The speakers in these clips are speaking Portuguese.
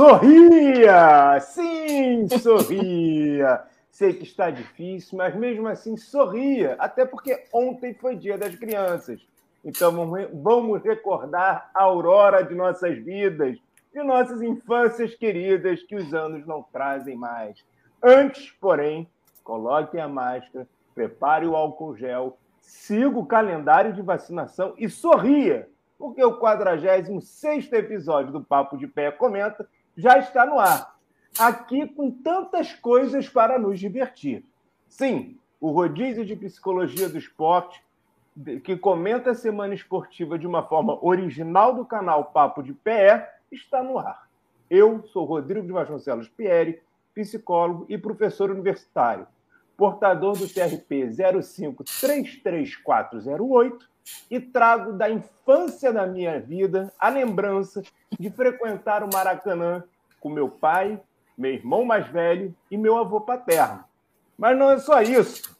Sorria! Sim, sorria! Sei que está difícil, mas mesmo assim sorria, até porque ontem foi dia das crianças. Então vamos recordar a aurora de nossas vidas, de nossas infâncias queridas que os anos não trazem mais. Antes, porém, coloque a máscara, prepare o álcool gel, siga o calendário de vacinação e sorria, porque o 46 episódio do Papo de Pé Comenta já está no ar. Aqui com tantas coisas para nos divertir. Sim, o rodízio de psicologia do esporte, que comenta a semana esportiva de uma forma original do canal Papo de Pé, está no ar. Eu sou Rodrigo de Vasconcelos Pieri, psicólogo e professor universitário, portador do TRP 0533408 e trago da infância da minha vida a lembrança de frequentar o Maracanã com meu pai, meu irmão mais velho e meu avô paterno. Mas não é só isso.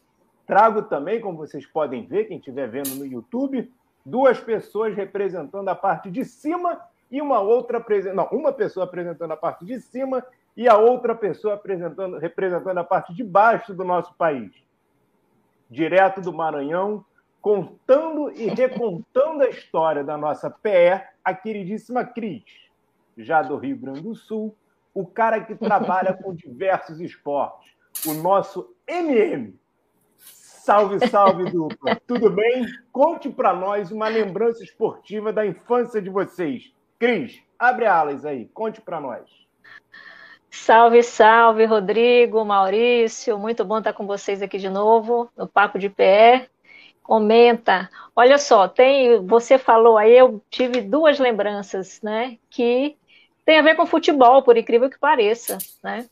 Trago também, como vocês podem ver, quem estiver vendo no YouTube, duas pessoas representando a parte de cima e uma outra não, uma pessoa apresentando a parte de cima e a outra pessoa apresentando, representando a parte de baixo do nosso país. Direto do Maranhão, contando e recontando a história da nossa PE, a queridíssima Cris, já do Rio Grande do Sul, o cara que trabalha com diversos esportes, o nosso MM. Salve, salve, dupla. Tudo bem? Conte para nós uma lembrança esportiva da infância de vocês. Cris, abre alas aí, conte para nós. Salve, salve, Rodrigo, Maurício, muito bom estar com vocês aqui de novo no Papo de Pé. Comenta. Olha só, tem, você falou aí, eu tive duas lembranças, né, que tem a ver com futebol, por incrível que pareça, né?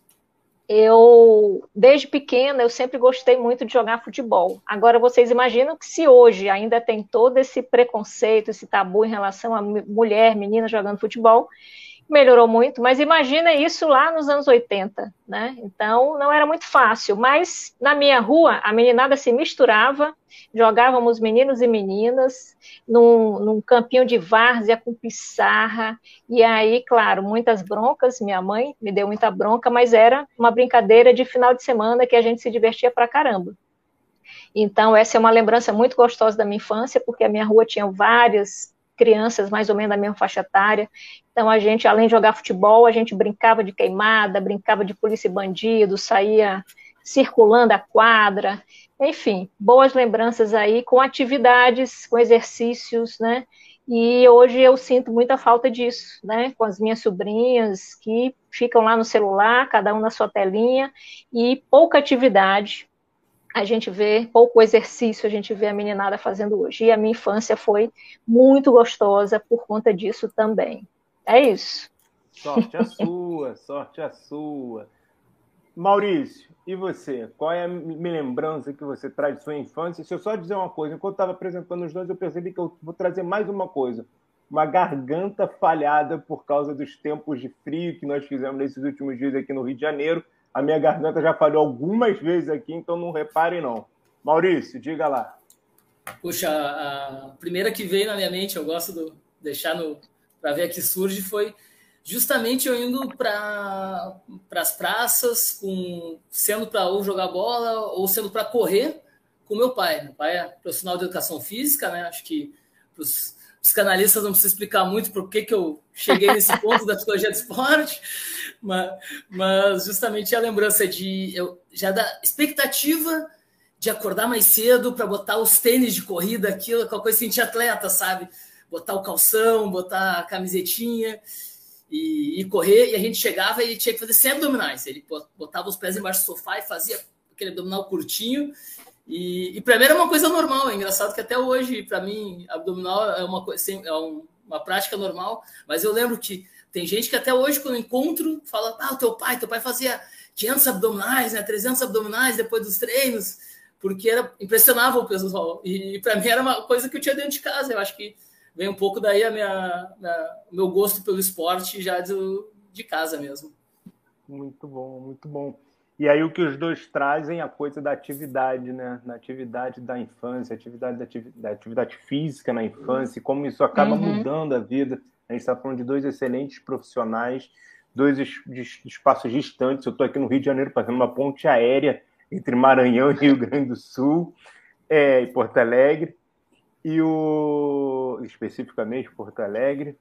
Eu, desde pequena, eu sempre gostei muito de jogar futebol. Agora, vocês imaginam que se hoje ainda tem todo esse preconceito, esse tabu em relação a mulher, menina jogando futebol, melhorou muito, mas imagina isso lá nos anos 80, né? Então não era muito fácil, mas na minha rua a meninada se misturava, jogávamos meninos e meninas num, num campinho de várzea com pissarra, e aí, claro, muitas broncas, minha mãe me deu muita bronca, mas era uma brincadeira de final de semana que a gente se divertia pra caramba. Então, essa é uma lembrança muito gostosa da minha infância, porque a minha rua tinha várias crianças mais ou menos da mesma faixa etária. Então a gente, além de jogar futebol, a gente brincava de queimada, brincava de polícia e bandido, saía circulando a quadra, enfim, boas lembranças aí com atividades, com exercícios, né? E hoje eu sinto muita falta disso, né? Com as minhas sobrinhas que ficam lá no celular, cada um na sua telinha, e pouca atividade, a gente vê pouco exercício, a gente vê a meninada fazendo hoje. E a minha infância foi muito gostosa por conta disso também. É isso. Sorte a sua, sorte a sua. Maurício, e você? Qual é a lembrança que você traz de sua infância? Se eu só dizer uma coisa, enquanto estava apresentando os dois, eu percebi que eu vou trazer mais uma coisa. Uma garganta falhada por causa dos tempos de frio que nós fizemos nesses últimos dias aqui no Rio de Janeiro a minha garganta já falhou algumas vezes aqui, então não reparem não. Maurício, diga lá. Puxa, a primeira que veio na minha mente, eu gosto de deixar no para ver aqui surge, foi justamente eu indo para as praças, com, sendo para ou jogar bola ou sendo para correr com meu pai. Meu pai é profissional de educação física, né? Acho que os os canalistas não precisam explicar muito por que, que eu cheguei nesse ponto da psicologia do esporte, mas, mas justamente a lembrança de eu, já da expectativa de acordar mais cedo para botar os tênis de corrida, aquilo, aquela coisa assim, de atleta, sabe? Botar o calção, botar a camisetinha e, e, correr, e a gente chegava e tinha que fazer 100 abdominais. Ele botava os pés embaixo do sofá e fazia aquele abdominal curtinho e, e para mim era uma coisa normal. É engraçado que até hoje, para mim, abdominal é uma coisa, é uma prática normal. Mas eu lembro que tem gente que até hoje, quando encontro, fala: Ah, teu pai, teu pai fazia 500 abdominais, né, 300 abdominais depois dos treinos, porque era impressionava o pessoal. E para mim era uma coisa que eu tinha dentro de casa. Eu acho que vem um pouco daí a minha o meu gosto pelo esporte já de, de casa mesmo. Muito bom, muito bom. E aí o que os dois trazem é a coisa da atividade, né? Na atividade da infância, atividade da, atividade, da atividade física na infância, e como isso acaba uhum. mudando a vida. A gente está falando de dois excelentes profissionais, dois espaços distantes. Eu estou aqui no Rio de Janeiro fazendo uma ponte aérea entre Maranhão e Rio Grande do Sul, é, e Porto Alegre, e o especificamente Porto Alegre.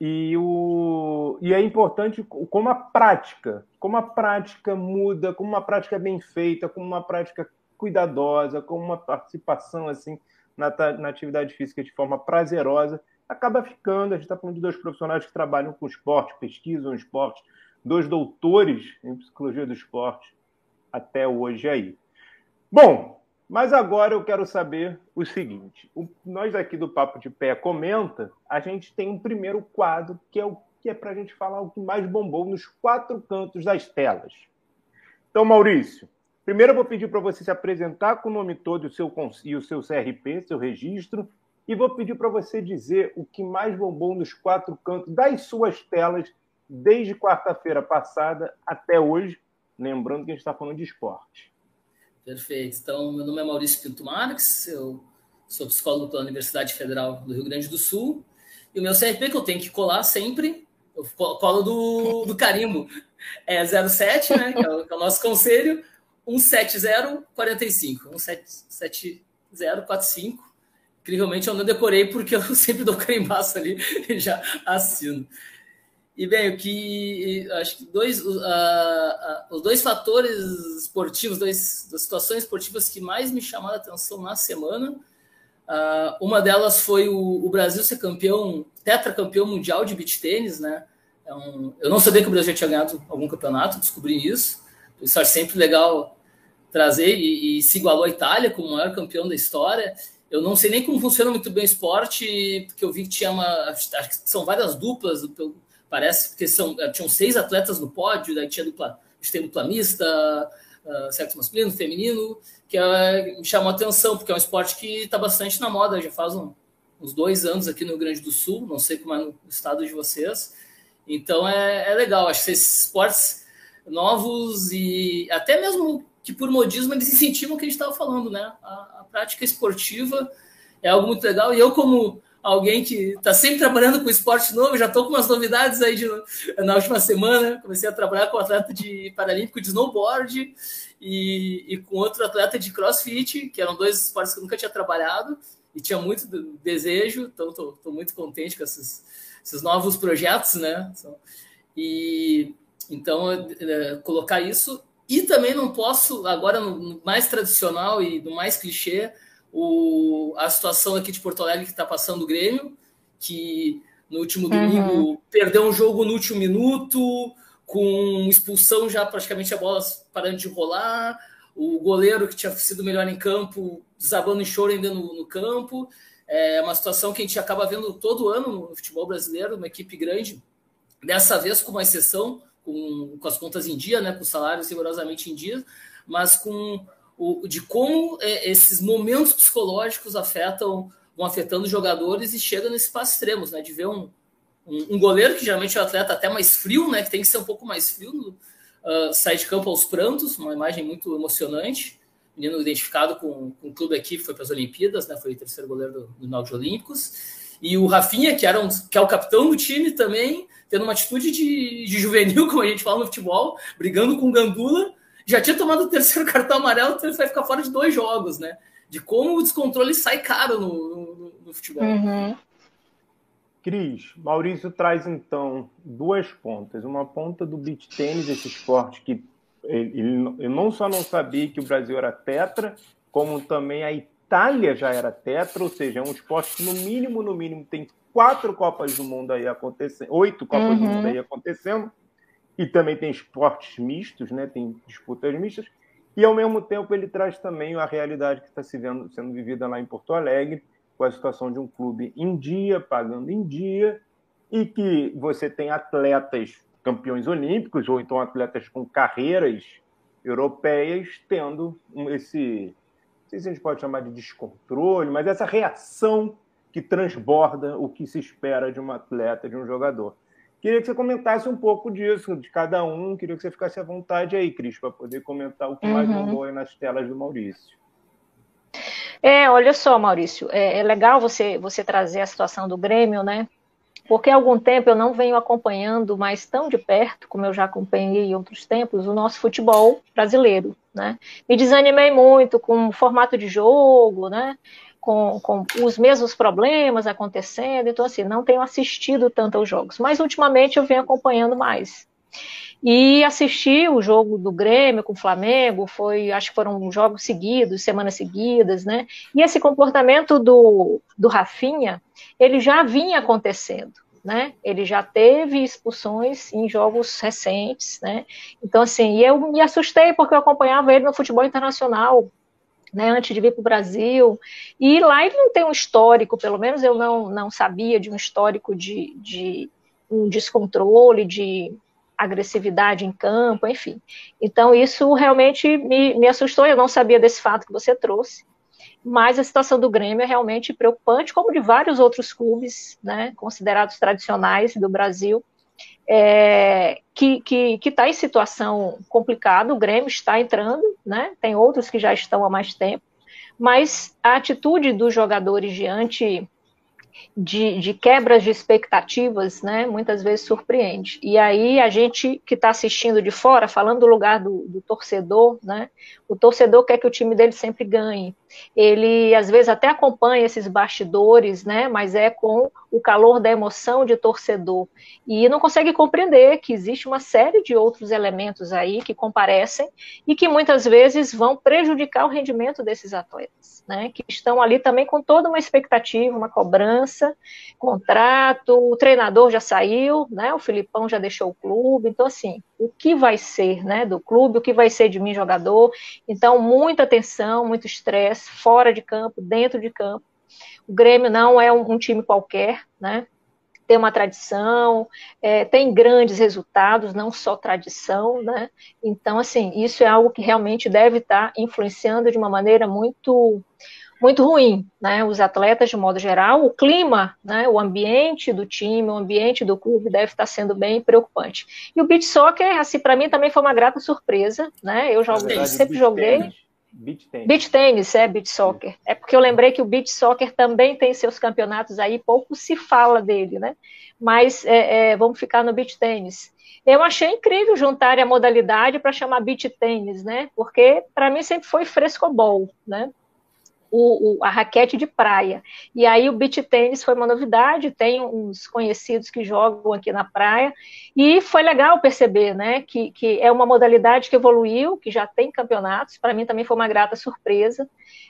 E, o, e é importante como a prática, como a prática muda, como uma prática bem feita, como uma prática cuidadosa, como uma participação assim na, na atividade física de forma prazerosa, acaba ficando. A gente está falando de dois profissionais que trabalham com esporte, pesquisam esporte, dois doutores em psicologia do esporte até hoje aí. Bom, mas agora eu quero saber o seguinte: o, nós aqui do Papo de Pé comenta, a gente tem um primeiro quadro que é o que é para a gente falar o que mais bombou nos quatro cantos das telas. Então, Maurício, primeiro eu vou pedir para você se apresentar com o nome todo e o seu, e o seu CRP, seu registro, e vou pedir para você dizer o que mais bombou nos quatro cantos das suas telas desde quarta-feira passada até hoje, lembrando que a gente está falando de esporte. Perfeito. Então, meu nome é Maurício Pinto Marques, eu sou psicólogo pela Universidade Federal do Rio Grande do Sul. E o meu CRP que eu tenho que colar sempre, eu colo do, do carimbo, é 07, né, que é, o, que é o nosso conselho, 17045. 17045. Incrivelmente eu não decorei porque eu sempre dou carimbaço ali e já assino. E bem, o que acho que dois, uh, uh, os dois fatores esportivos, dois, situações esportivas que mais me chamaram a atenção na semana, uh, uma delas foi o, o, Brasil ser campeão, tetracampeão mundial de beach tênis, né? É um, eu não sabia que o Brasil tinha ganhado algum campeonato, descobri isso. Isso acho sempre legal trazer e, e se igualou à Itália como o maior campeão da história. Eu não sei nem como funciona muito bem o esporte, porque eu vi que tinha uma. Acho que são várias duplas, parece, porque são, eh, tinham seis atletas no pódio, daí tinha dupla, tem dupla mista, uh, sexo masculino, feminino, que uh, me chamou a atenção, porque é um esporte que está bastante na moda, já faz um, uns dois anos aqui no Rio Grande do Sul, não sei como é no estado de vocês. Então é, é legal, acho que esses esportes novos e até mesmo que por modismo eles incentivam o que a gente estava falando, né? A, a, prática esportiva é algo muito legal. E eu, como alguém que está sempre trabalhando com esporte novo, já estou com umas novidades aí de, na última semana. Comecei a trabalhar com atleta de paralímpico de snowboard e, e, com outro atleta de crossfit, que eram dois esportes que eu nunca tinha trabalhado e tinha muito desejo. Então, estou muito contente com esses, esses, novos projetos, né? E então, é, colocar isso. E também não posso, agora no mais tradicional e no mais clichê, o, a situação aqui de Porto Alegre que está passando o Grêmio, que no último domingo uhum. perdeu um jogo no último minuto, com expulsão já praticamente a bola parando de rolar, o goleiro que tinha sido melhor em campo desabando em choro ainda no, no campo. É uma situação que a gente acaba vendo todo ano no futebol brasileiro, uma equipe grande, dessa vez com uma exceção, com, com as contas em dia, né, com salários rigorosamente em dia, mas com o, de como é, esses momentos psicológicos afetam, vão afetando os jogadores e chega nesses passos extremos, né? De ver um, um, um, goleiro que geralmente é um atleta até mais frio, né? Que tem que ser um pouco mais frio, uh, sair de campo aos prantos, uma imagem muito emocionante. Menino identificado com, com o clube aqui, foi para as Olimpíadas, né? Foi o terceiro goleiro do, do Náutico Olímpicos. E o Rafinha, que, era um, que é o capitão do time também, tendo uma atitude de, de juvenil, como a gente fala no futebol, brigando com o Gandula, já tinha tomado o terceiro cartão amarelo, então ele vai ficar fora de dois jogos, né? De como o descontrole sai caro no, no, no futebol. Uhum. Cris, Maurício traz então duas pontas. Uma ponta do beach tênis, esse esporte que ele, ele, eu não só não sabia que o Brasil era tetra, como também a Itália já era tetra, ou seja, é um esporte que no mínimo, no mínimo, tem quatro Copas do Mundo aí acontecendo, oito Copas uhum. do Mundo aí acontecendo e também tem esportes mistos, né? tem disputas mistas, e ao mesmo tempo ele traz também a realidade que está se vendo, sendo vivida lá em Porto Alegre, com a situação de um clube em dia, pagando em dia, e que você tem atletas campeões olímpicos, ou então atletas com carreiras europeias, tendo esse, não sei se a gente pode chamar de descontrole, mas essa reação que transborda o que se espera de um atleta, de um jogador. Queria que você comentasse um pouco disso, de cada um. Queria que você ficasse à vontade aí, Cris, para poder comentar o que uhum. mais bombou aí nas telas do Maurício. É, olha só, Maurício, é, é, legal você, você trazer a situação do Grêmio, né? porque há algum tempo eu não venho acompanhando mais tão de perto, como eu já acompanhei em outros tempos, o nosso futebol brasileiro, né? Me desanimei muito com o formato de jogo, né? Com, com, os mesmos problemas acontecendo, então assim, não tenho assistido tanto aos jogos, mas ultimamente eu venho acompanhando mais. E assisti o jogo do Grêmio com o Flamengo, foi, acho que foram jogos seguidos, semanas seguidas, né? E esse comportamento do, do Rafinha, ele já vinha acontecendo, né? Ele já teve expulsões em jogos recentes, né? Então, assim, eu me assustei porque eu acompanhava ele no futebol internacional, né, antes de vir para o Brasil. E lá ele não tem um histórico, pelo menos eu não, não sabia de um histórico de, de um descontrole, de agressividade em campo, enfim. Então, isso realmente me, me assustou, eu não sabia desse fato que você trouxe. Mas a situação do Grêmio é realmente preocupante, como de vários outros clubes, né, considerados tradicionais do Brasil, é, que está em situação complicada. O Grêmio está entrando, né, tem outros que já estão há mais tempo, mas a atitude dos jogadores diante de, de, quebras de expectativas, né, muitas vezes surpreende. E aí a gente que está assistindo de fora, falando do lugar do, do, torcedor, né, o torcedor quer que o time dele sempre ganhe. Ele às vezes até acompanha esses bastidores, né, mas é com o calor da emoção de torcedor. E não consegue compreender que existe uma série de outros elementos aí que comparecem e que muitas vezes vão prejudicar o rendimento desses atletas, né, que estão ali também com toda uma expectativa, uma cobrança, contrato, o treinador já saiu, né, o Filipão já deixou o clube, então assim, o que vai ser, né, do clube, o que vai ser de mim jogador, então muita tensão, muito estresse, fora de campo, dentro de campo, o Grêmio não é um, um time qualquer, né? Tem uma tradição, é, tem grandes resultados, não só tradição, né? Então, assim, isso é algo que realmente deve estar influenciando de uma maneira muito muito ruim, né? Os atletas de modo geral, o clima, né? O ambiente do time, o ambiente do clube deve estar sendo bem preocupante. E o beach soccer, assim, para mim também foi uma grata surpresa, né? Eu joguei, verdade, sempre joguei. Tênis. Beach tennis. Beach tennis, é, beach soccer. É porque eu lembrei que o beach soccer também tem seus campeonatos aí, pouco se fala dele, né? Mas é, é, vamos ficar no beach tennis. Eu achei incrível juntar a modalidade para chamar beach tennis, né? Porque para mim sempre foi frescobol, né? O, o, a raquete de praia. E aí o beach tênis foi uma novidade, tem uns conhecidos que jogam aqui na praia, e foi legal perceber, né, que, que é uma modalidade que evoluiu, que já tem campeonatos, para mim também foi uma grata surpresa,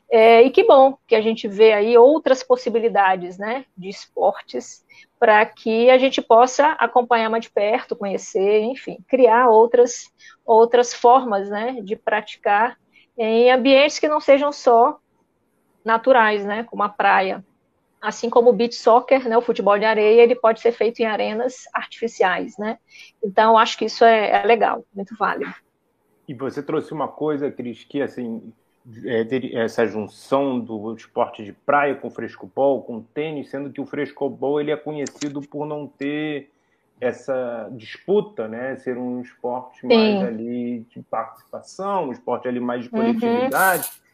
é, e que bom que a gente vê aí outras possibilidades, né, de esportes, para que a gente possa acompanhar mais de perto, conhecer, enfim, criar outras, outras formas, né, de praticar em ambientes que não sejam só naturais, né, como a praia. Assim como o beach soccer, né, o futebol de areia, ele pode ser feito em arenas artificiais, né? Então, acho que isso é, é legal, muito válido. E você trouxe uma coisa, Cris, que assim, é, essa junção do esporte de praia com frescobol, com tênis, sendo que o frescobol ele é conhecido por não ter essa disputa, né? Ser um esporte Sim. mais ali de participação, um esporte ali mais de coletividade. Uhum.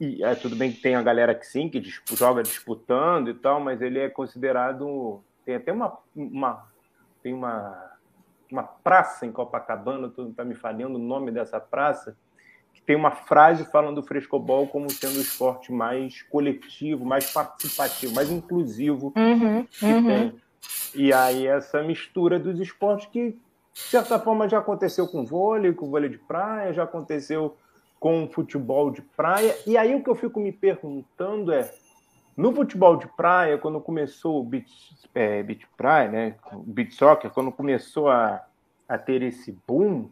E é, tudo bem que tem a galera que sim, que joga disputando e tal, mas ele é considerado. Tem até uma. uma tem uma, uma praça em Copacabana, tu tá me falhando o nome dessa praça, que tem uma frase falando do frescobol como sendo o esporte mais coletivo, mais participativo, mais inclusivo uhum, que uhum. tem. E aí essa mistura dos esportes que, de certa forma, já aconteceu com vôlei, com vôlei de praia, já aconteceu com o futebol de praia. E aí o que eu fico me perguntando é, no futebol de praia, quando começou o beach, é, beach praia, né, beach soccer, quando começou a, a ter esse boom,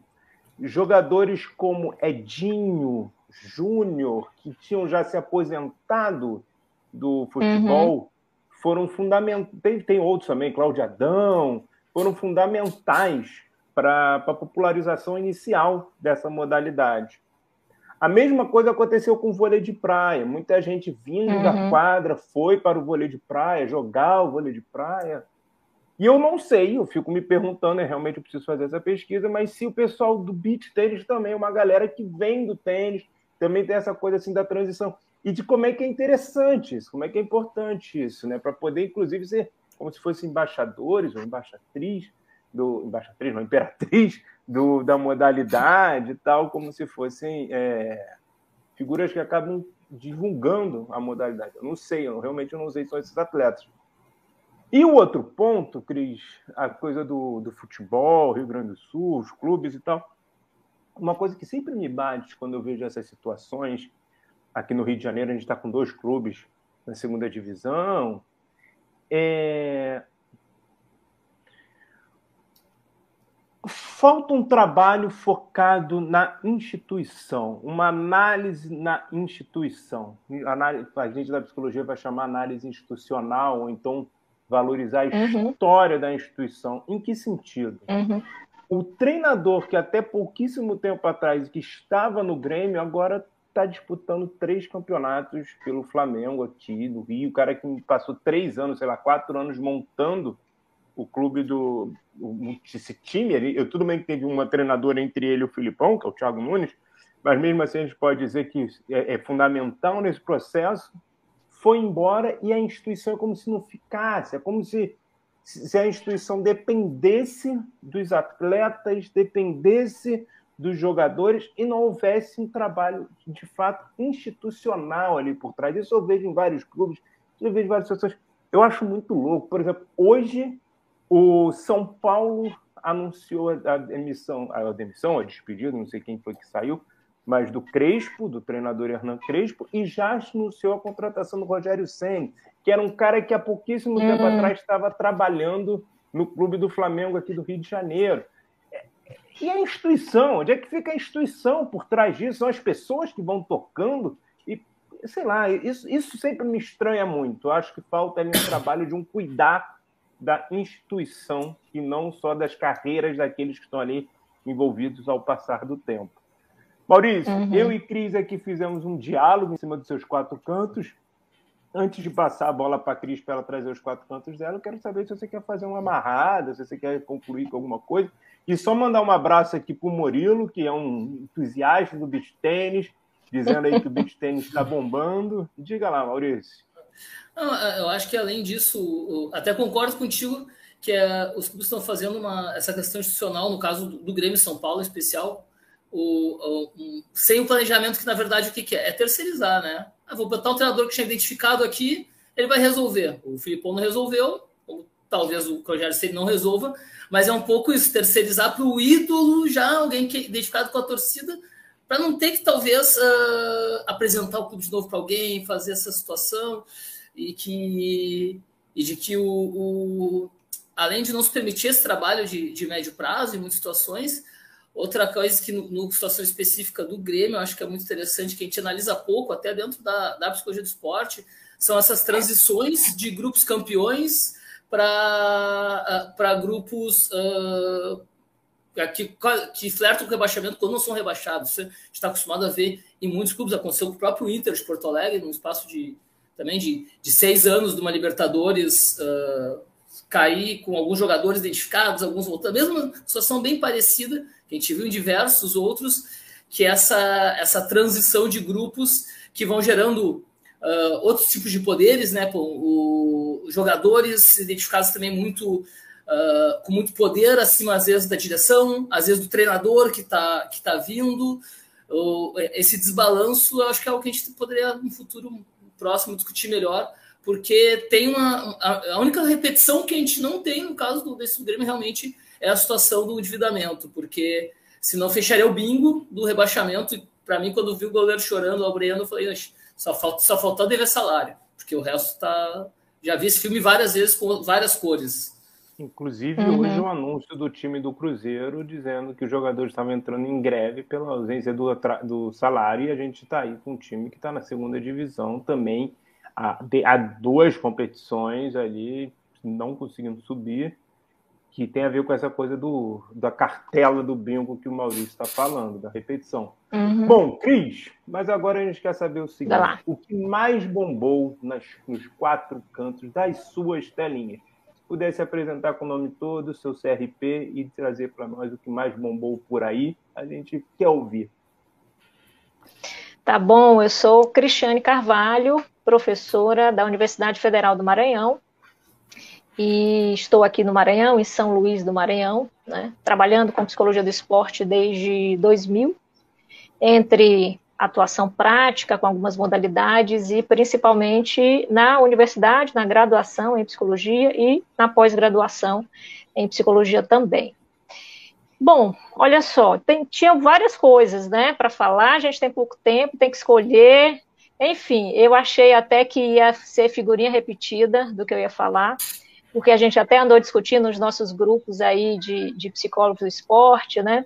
jogadores como Edinho, Júnior, que tinham já se aposentado do futebol, uhum. foram fundamentais. Tem, tem outros também, Cláudio Adão, foram fundamentais para a popularização inicial dessa modalidade. A mesma coisa aconteceu com o vôlei de praia. Muita gente vindo uhum. da quadra foi para o vôlei de praia, jogar o vôlei de praia. E eu não sei, eu fico me perguntando, é, realmente eu preciso fazer essa pesquisa, mas se o pessoal do beach tênis também, uma galera que vem do tênis, também tem essa coisa assim da transição. E de como é que é interessante isso, como é que é importante isso, né? Para poder, inclusive, ser como se fossem embaixadores ou embaixatriz do embaixatriz, não, imperatriz do, da modalidade e tal, como se fossem é, figuras que acabam divulgando a modalidade. Eu não sei, eu realmente não sei se são esses atletas. E o outro ponto, Cris, a coisa do, do futebol, Rio Grande do Sul, os clubes e tal. Uma coisa que sempre me bate quando eu vejo essas situações, aqui no Rio de Janeiro, a gente está com dois clubes na segunda divisão, é... falta um trabalho focado na instituição, uma análise na instituição. A gente da psicologia vai chamar análise institucional, ou então valorizar a uhum. história da instituição. Em que sentido? Uhum. O treinador que até pouquíssimo tempo atrás que estava no Grêmio agora está disputando três campeonatos pelo Flamengo aqui do Rio. O cara que passou três anos, sei lá, quatro anos montando o clube do esse time. Eu tudo bem que teve uma treinadora entre ele e o Filipão, que é o Thiago Nunes, mas mesmo assim a gente pode dizer que é, é fundamental nesse processo foi embora e a instituição é como se não ficasse, é como se, se a instituição dependesse dos atletas, dependesse dos jogadores e não houvesse um trabalho de fato institucional ali por trás. Isso eu vejo em vários clubes, eu vejo em várias situações. Eu acho muito louco. Por exemplo, hoje o São Paulo anunciou a demissão, a demissão, a despedida, não sei quem foi que saiu, mas do Crespo, do treinador Hernan Crespo, e já anunciou a contratação do Rogério Senni, que era um cara que há pouquíssimo uhum. tempo atrás estava trabalhando no clube do Flamengo aqui do Rio de Janeiro. E a instituição? Onde é que fica a instituição por trás disso? São as pessoas que vão tocando e, sei lá, isso, isso sempre me estranha muito. Eu acho que falta ali um trabalho de um cuidar da instituição e não só das carreiras daqueles que estão ali envolvidos ao passar do tempo. Maurício, uhum. eu e Cris aqui fizemos um diálogo em cima dos seus quatro cantos. Antes de passar a bola para a Cris para ela trazer os quatro cantos dela, eu quero saber se você quer fazer uma amarrada, se você quer concluir com alguma coisa. E só mandar um abraço aqui para o Murilo, que é um entusiasta do beach tênis, dizendo aí que o beach tênis está bombando. Diga lá, Maurício. Não, eu acho que além disso, até concordo contigo que é, os clubes estão fazendo uma, essa questão institucional, no caso do, do Grêmio São Paulo em especial, o, o, um, sem o planejamento, que na verdade o que, que é? É terceirizar, né? Ah, vou botar um treinador que tinha identificado aqui, ele vai resolver. O Filipão não resolveu, ou talvez o Rogério Ceni não resolva, mas é um pouco isso, terceirizar para o ídolo já, alguém que é identificado com a torcida, para não ter que talvez uh, apresentar o clube de novo para alguém, fazer essa situação, e que e de que o, o além de não se permitir esse trabalho de, de médio prazo em muitas situações, Outra coisa que, no, no, situação específica do Grêmio, eu acho que é muito interessante, que a gente analisa pouco, até dentro da, da psicologia do esporte, são essas transições de grupos campeões para grupos uh, que, que flertam com rebaixamento quando não são rebaixados. Você está acostumado a ver em muitos clubes, aconteceu com o próprio Inter de Porto Alegre, num espaço de também de, de seis anos de uma Libertadores. Uh, cair com alguns jogadores identificados, alguns voltando, mesmo situação bem parecida, que a gente viu em diversos outros, que é essa, essa transição de grupos que vão gerando uh, outros tipos de poderes, né? o, jogadores identificados também muito uh, com muito poder acima, às vezes, da direção, às vezes do treinador que está que tá vindo. esse desbalanço, eu acho que é algo que a gente poderia, no futuro próximo, discutir melhor, porque tem uma. A, a, única repetição que a gente não tem no caso do, desse Grêmio realmente é a situação do endividamento, porque senão fecharia o bingo do rebaixamento. E para mim, quando vi o goleiro chorando, o Breno, eu falei, só, falta, só faltou dever salário, porque o resto tá. Já vi esse filme várias vezes com várias cores. Inclusive, uhum. hoje o um anúncio do time do Cruzeiro dizendo que os jogadores estavam entrando em greve pela ausência do, do salário e a gente está aí com um time que está na segunda divisão também há, há duas competições ali não conseguindo subir, que tem a ver com essa coisa do, da cartela do bingo que o Maurício está falando, da repetição. Uhum. Bom, Cris, mas agora a gente quer saber o seguinte: o que mais bombou nas, nos quatro cantos das suas telinhas? Se pudesse apresentar com o nome todo, seu CRP e trazer para nós o que mais bombou por aí, a gente quer ouvir. Tá bom, eu sou Cristiane Carvalho, professora da Universidade Federal do Maranhão. e estou aqui no Maranhão, em São Luís do Maranhão, né, trabalhando com psicologia do esporte desde 2000, entre atuação prática com algumas modalidades e principalmente na universidade, na graduação em psicologia e na pós-graduação em psicologia também. Bom, olha só, tem, tinha várias coisas, né, para falar, a gente tem pouco tempo, tem que escolher, enfim, eu achei até que ia ser figurinha repetida do que eu ia falar, porque a gente até andou discutindo nos nossos grupos aí de, de psicólogos do esporte, né,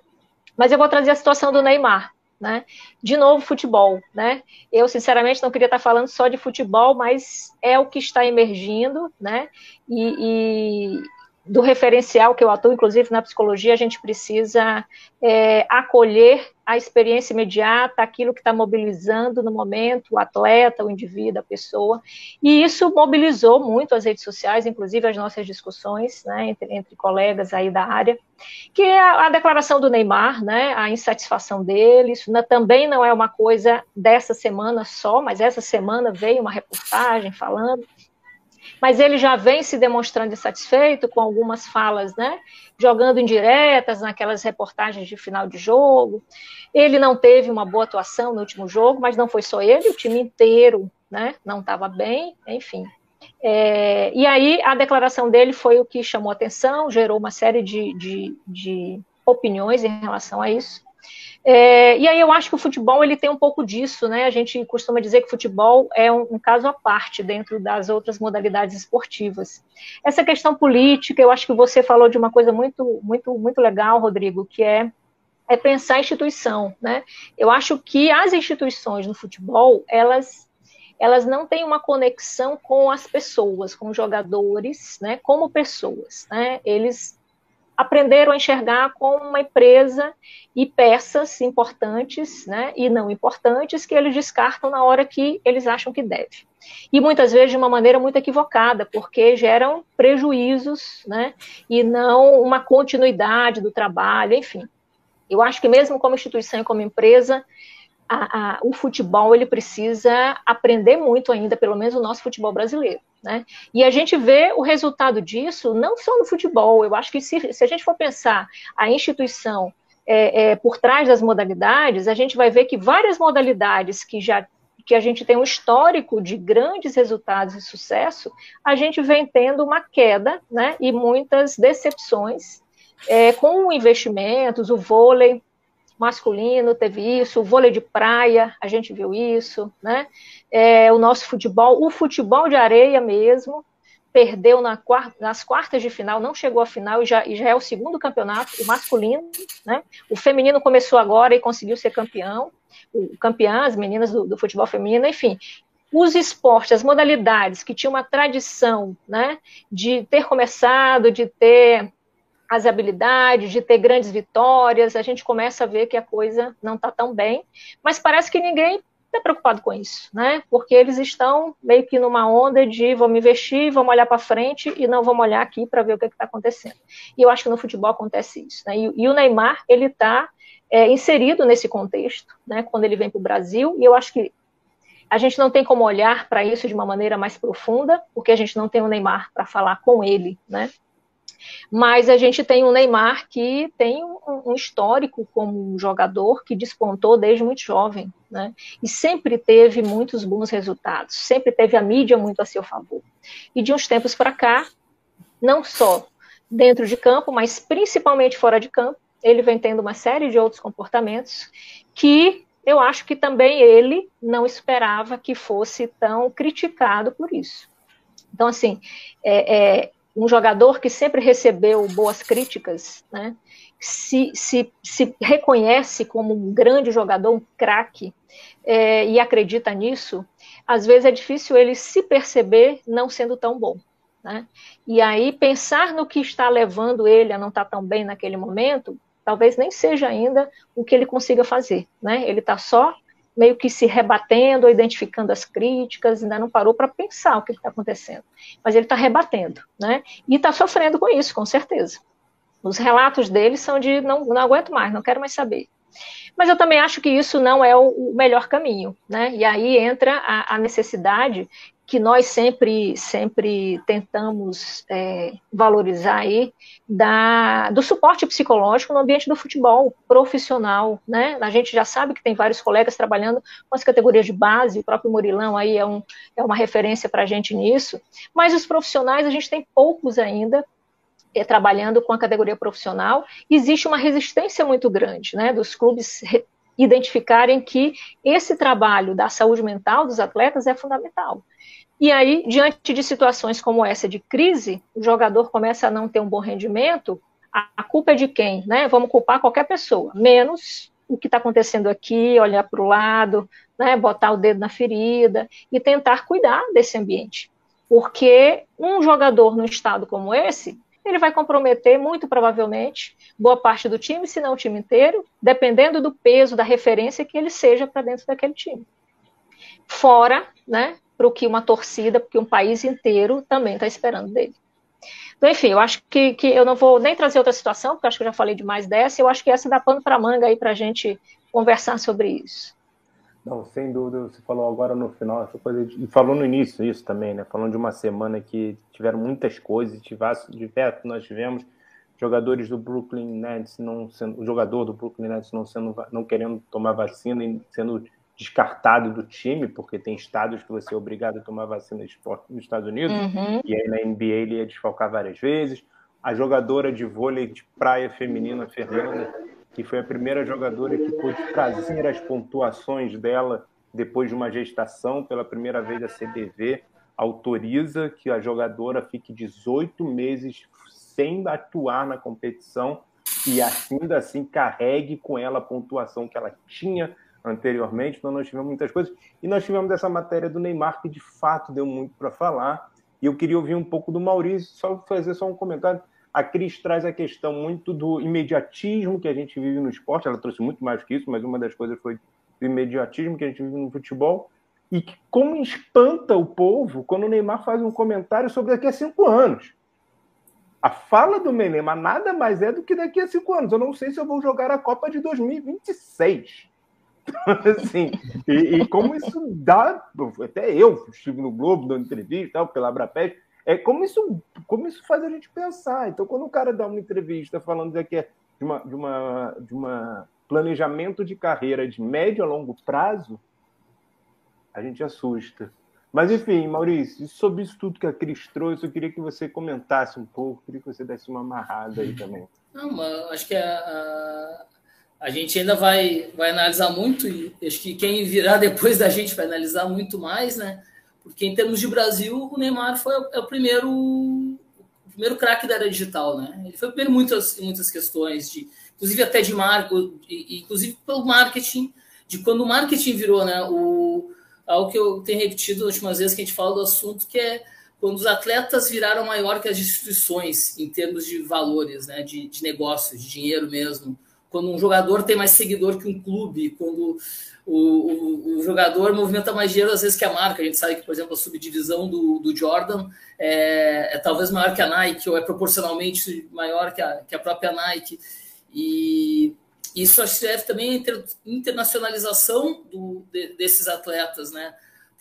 mas eu vou trazer a situação do Neymar, né? De novo, futebol, né? Eu, sinceramente, não queria estar falando só de futebol, mas é o que está emergindo, né? E, e do referencial que eu atuo, inclusive na psicologia, a gente precisa é, acolher a experiência imediata, aquilo que está mobilizando no momento o atleta, o indivíduo, a pessoa. E isso mobilizou muito as redes sociais, inclusive as nossas discussões né, entre, entre colegas aí da área, que é a, a, declaração do Neymar, né, a insatisfação dele. Isso também não é uma coisa dessa semana só, mas essa semana veio uma reportagem falando mas ele já vem se demonstrando insatisfeito com algumas falas, né? Jogando indiretas naquelas reportagens de final de jogo. Ele não teve uma boa atuação no último jogo, mas não foi só ele, o time inteiro, né? Não estava bem, enfim. É, e aí a declaração dele foi o que chamou atenção, gerou uma série de, de, de opiniões em relação a isso. É, e aí eu acho que o futebol ele tem um pouco disso, né? A gente costuma dizer que o futebol é um, um, caso à parte dentro das outras modalidades esportivas. Essa questão política, eu acho que você falou de uma coisa muito, muito, muito legal, Rodrigo, que é é pensar a instituição, né? Eu acho que as instituições no futebol elas elas não têm uma conexão com as pessoas, com os jogadores, né? Como pessoas, né? Eles aprenderam a enxergar como uma empresa e peças importantes né, e não importantes que eles descartam na hora que eles acham que deve. E muitas vezes de uma maneira muito equivocada, porque geram prejuízos né, e não uma continuidade do trabalho, enfim. Eu acho que mesmo como instituição e como empresa, a, a, o futebol ele precisa aprender muito ainda, pelo menos o nosso futebol brasileiro. Né? E a gente vê o resultado disso não só no futebol. Eu acho que se, se a gente for pensar a instituição é, é, por trás das modalidades, a gente vai ver que várias modalidades que já que a gente tem um histórico de grandes resultados e sucesso, a gente vem tendo uma queda, né, e muitas decepções é, com investimentos, o vôlei masculino teve isso, o vôlei de praia, a gente viu isso, né? É, o nosso futebol, o futebol de areia mesmo, perdeu na quarta, nas quartas de final, não chegou à final e já, e já é o segundo campeonato, o masculino, né? O feminino começou agora e conseguiu ser campeão, o campeão, as meninas do, do futebol feminino, enfim, os esportes, as modalidades que tinham uma tradição, né, de ter começado, de ter as habilidades, de ter grandes vitórias, a gente começa a ver que a coisa não está tão bem, mas parece que ninguém está preocupado com isso, né? Porque eles estão meio que numa onda de vamos investir, vamos olhar para frente e não vamos olhar aqui para ver o que está acontecendo. E eu acho que no futebol acontece isso, né? E, e o Neymar ele está é, inserido nesse contexto, né? Quando ele vem para o Brasil e eu acho que a gente não tem como olhar para isso de uma maneira mais profunda, porque a gente não tem o Neymar para falar com ele, né? Mas a gente tem o Neymar que tem um, histórico como jogador que despontou desde muito jovem, né? E sempre teve muitos bons resultados, sempre teve a mídia muito a seu favor. E de uns tempos para cá, não só dentro de campo, mas principalmente fora de campo, ele vem tendo uma série de outros comportamentos que eu acho que também ele não esperava que fosse tão criticado por isso. Então, assim, é, é, um jogador que sempre recebeu boas críticas, né, se, se, se reconhece como um grande jogador, um craque, é, e acredita nisso, às vezes é difícil ele se perceber não sendo tão bom. Né? E aí pensar no que está levando ele a não estar tão bem naquele momento, talvez nem seja ainda o que ele consiga fazer. Né? Ele está só meio que se rebatendo, identificando as críticas, ainda não parou para pensar o que está acontecendo. Mas ele está rebatendo, né? E está sofrendo com isso, com certeza. Os relatos dele são de não, não aguento mais, não quero mais saber. Mas eu também acho que isso não é o melhor caminho, né? E aí entra a, a necessidade que nós sempre, sempre tentamos é, valorizar aí, da, do suporte psicológico no ambiente do futebol profissional, né? A gente já sabe que tem vários colegas trabalhando com as categorias de base, o próprio Murilão aí é, um, é uma referência para a gente nisso, mas os profissionais a gente tem poucos ainda é, trabalhando com a categoria profissional, existe uma resistência muito grande, né, dos clubes identificarem que esse trabalho da saúde mental dos atletas é fundamental. E aí, diante de situações como essa de crise, o jogador começa a não ter um bom rendimento, a culpa é de quem? Né? Vamos culpar qualquer pessoa, menos o que está acontecendo aqui, olhar para o lado, né, botar o dedo na ferida e tentar cuidar desse ambiente. Porque um jogador num estado como esse, ele vai comprometer, muito provavelmente, boa parte do time, se não o time inteiro, dependendo do peso, da referência que ele seja para dentro daquele time. Fora, né, para o que uma torcida, porque um país inteiro também está esperando dele. Então, enfim, eu acho que, que eu não vou nem trazer outra situação, porque acho que eu já falei demais dessa, eu acho que essa dá pano para manga aí para a gente conversar sobre isso. Não, sem dúvida, você falou agora no final, essa coisa de, e falou no início isso também, né? Falando de uma semana que tiveram muitas coisas, tivesse, diversos, nós tivemos jogadores do Brooklyn Nets não sendo, o jogador do Brooklyn Nets não sendo, não querendo tomar vacina e sendo descartado do time, porque tem estados que você é obrigado a tomar vacina de esporte nos Estados Unidos, uhum. e aí na NBA ele ia desfalcar várias vezes. A jogadora de vôlei de praia feminina, Fernanda, que foi a primeira jogadora que pôde trazer as pontuações dela depois de uma gestação. Pela primeira vez, a CBV autoriza que a jogadora fique 18 meses sem atuar na competição e ainda assim carregue com ela a pontuação que ela tinha anteriormente. Então, nós tivemos muitas coisas. E nós tivemos essa matéria do Neymar, que de fato deu muito para falar. E eu queria ouvir um pouco do Maurício, só fazer só um comentário. A Cris traz a questão muito do imediatismo que a gente vive no esporte. Ela trouxe muito mais que isso, mas uma das coisas foi o imediatismo que a gente vive no futebol. E que, como espanta o povo quando o Neymar faz um comentário sobre daqui a cinco anos. A fala do Neymar nada mais é do que daqui a cinco anos. Eu não sei se eu vou jogar a Copa de 2026. assim, e, e, como isso dá, até eu estive no Globo dando entrevista tal, pela Abrapest, é como isso, como isso faz a gente pensar. Então, quando o cara dá uma entrevista falando que é de uma, de uma, de uma planejamento de carreira de médio a longo prazo, a gente assusta. Mas, enfim, Maurício, sobre isso tudo que a Cris trouxe, eu queria que você comentasse um pouco, queria que você desse uma amarrada aí também. Não, acho que a, a, gente ainda vai, vai analisar muito, e acho que quem virá depois da gente vai analisar muito mais, né? Porque em termos de Brasil, o Neymar foi é o primeiro o primeiro craque da era digital, né? Ele foi o primeiro em muitas, muitas questões, de, inclusive até de marco, inclusive pelo marketing, de quando o marketing virou, né? O, algo que eu tenho repetido nas últimas vezes que a gente fala do assunto, que é quando os atletas viraram maior que as instituições em termos de valores, né? De, de negócio, de dinheiro mesmo. Quando um jogador tem mais seguidor que um clube, quando o, o, o, jogador movimenta mais dinheiro às vezes que a marca. A gente sabe que, por exemplo, a subdivisão do, do Jordan é, é, talvez maior que a Nike, ou é proporcionalmente maior que a, que a própria Nike. E isso acho que serve também internacionalização do, de, desses atletas, né?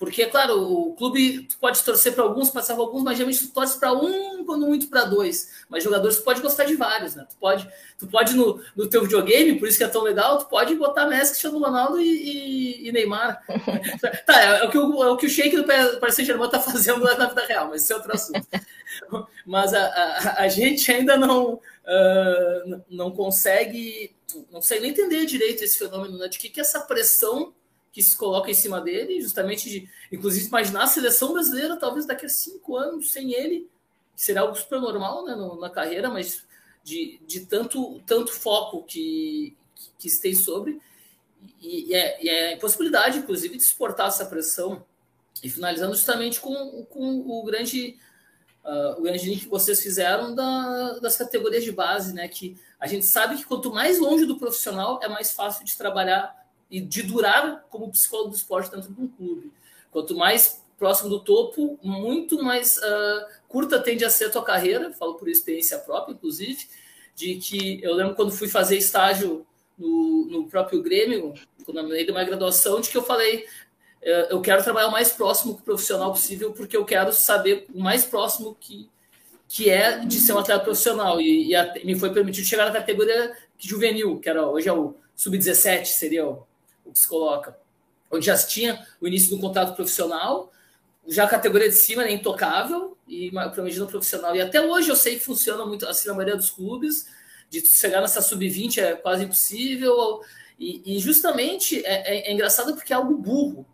Porque, é claro, o clube tu pode torcer para alguns, passar para alguns, mas geralmente tu torce para um, quando muito para dois. Mas jogadores tu pode gostar de vários, né? Tu pode, tu pode no, no teu videogame, por isso que é tão legal, tu pode botar Messi, Cristiano Ronaldo e, e, e Neymar. tá, é, é, o que o, é o que o Sheik do Paris Saint-Germain tá fazendo na vida real, mas isso é outro assunto. mas a, a, a gente ainda não, uh, não consegue, não sei nem entender direito esse fenômeno, né? De que, que essa pressão que se coloca em cima dele, justamente de, inclusive, imaginar a seleção brasileira, talvez daqui a cinco anos, sem ele, será algo super normal né, no, na carreira, mas de, de tanto, tanto foco que, que, se tem sobre, e, e, é, e é a impossibilidade, inclusive, de suportar essa pressão. E finalizando justamente com, com o grande uh, o grande link que vocês fizeram da, das categorias de base, né? Que a gente sabe que quanto mais longe do profissional, é mais fácil de trabalhar e de durar como psicólogo do esporte dentro de um clube. Quanto mais próximo do topo, muito mais uh, curta tende a ser a tua carreira, falo por experiência própria, inclusive, de que eu lembro quando fui fazer estágio no, no próprio Grêmio, quando eu dei uma graduação, de que eu falei, eu quero trabalhar o mais próximo profissional possível, porque eu quero saber o mais próximo que, que é de ser um atleta profissional. E, e a, me foi permitido chegar na categoria juvenil, que era hoje é o sub-17, seria o, o, que se coloca. Onde já tinha o início do contrato profissional, já a categoria de cima é intocável, e prometido profissional. E até hoje eu sei que funciona muito assim na maioria dos clubes, de chegar nessa sub-20 é quase impossível. E, e justamente é, é, é engraçado porque é algo burro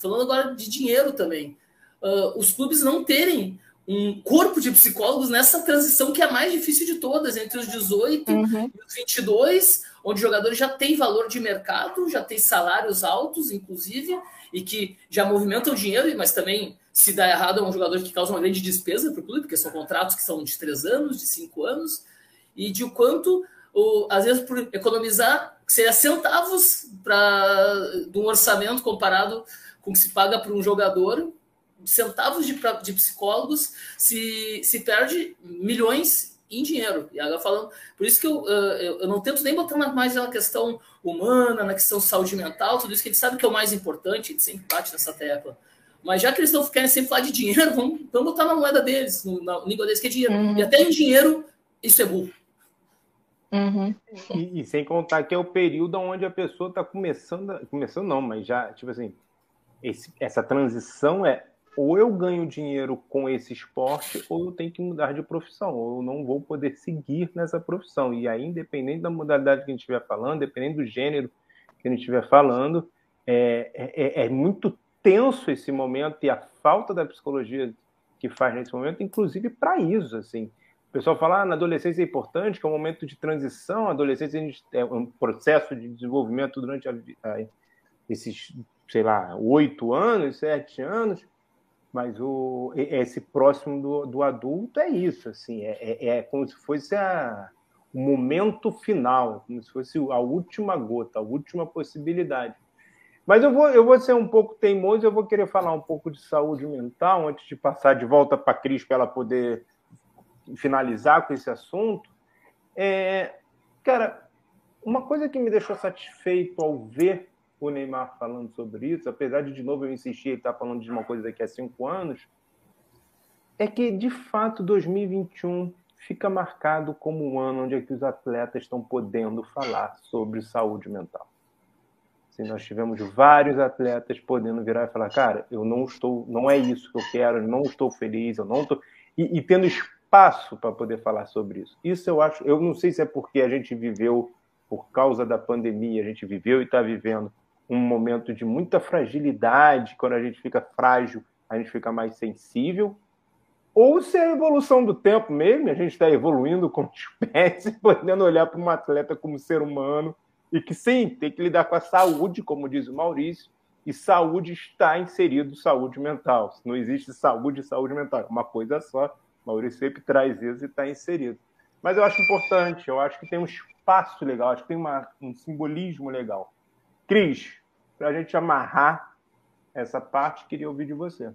falando agora de dinheiro também, uh, os clubes não terem um corpo de psicólogos nessa transição que é a mais difícil de todas, entre os 18 uhum. e os 22, onde o jogador já tem valor de mercado, já tem salários altos, inclusive, e que já movimentam dinheiro, mas também, se dá errado, é um jogador que causa uma grande despesa para o clube, porque são contratos que são de três anos, de cinco anos, e de o quanto, o, às vezes, por economizar que seria centavos para de um orçamento comparado com o que se paga para um jogador, centavos de, de psicólogos, se, se perde milhões em dinheiro. E agora falando, por isso que eu, eu, eu não tento nem botar mais na questão humana, na questão saúde mental, tudo isso que a gente sabe que é o mais importante, gente sempre bate nessa tecla. Mas já que eles estão querendo sempre falar de dinheiro, vamos, vamos botar na moeda deles, na língua deles, que é dinheiro. Uhum. E até em dinheiro, isso é burro. Uhum. E, e, sem contar que é o período onde a pessoa está começando, começando não, mas já, tipo assim, esse, essa transição é ou eu ganho dinheiro com esse esporte ou eu tenho que mudar de profissão, ou eu não vou poder seguir nessa profissão. E aí, independente da modalidade que a gente estiver falando, dependendo do gênero que a gente estiver falando, é, é, é muito tenso esse momento e a falta da psicologia que faz nesse momento, inclusive para isso, assim. O pessoal fala, ah, na adolescência é importante, que é um momento de transição, a adolescência é um processo de desenvolvimento durante a, a, esses, sei lá, oito anos, sete anos, mas o, esse próximo do, do adulto é isso, assim, é, é, é como se fosse a, o momento final, como se fosse a última gota, a última possibilidade. Mas eu vou, eu vou ser um pouco teimoso, eu vou querer falar um pouco de saúde mental antes de passar de volta para a Cris para ela poder finalizar com esse assunto, é, cara, uma coisa que me deixou satisfeito ao ver o Neymar falando sobre isso, apesar de de novo eu insistir, ele estar tá falando de uma coisa daqui a cinco anos, é que de fato 2021 fica marcado como um ano onde é que os atletas estão podendo falar sobre saúde mental. Assim, nós tivemos vários atletas podendo virar e falar, cara, eu não estou, não é isso que eu quero, eu não estou feliz, eu não estou e, e tendo espaço para poder falar sobre isso. Isso eu acho, eu não sei se é porque a gente viveu, por causa da pandemia, a gente viveu e está vivendo um momento de muita fragilidade, quando a gente fica frágil, a gente fica mais sensível, ou se é a evolução do tempo mesmo, a gente está evoluindo como espécie, podendo olhar para um atleta como ser humano, e que sim, tem que lidar com a saúde, como diz o Maurício, e saúde está inserido saúde mental. Não existe saúde e saúde mental, é uma coisa só, Maurício sempre traz isso e está inserido. Mas eu acho importante, eu acho que tem um espaço legal, acho que tem uma, um simbolismo legal. Cris, para a gente amarrar essa parte, queria ouvir de você.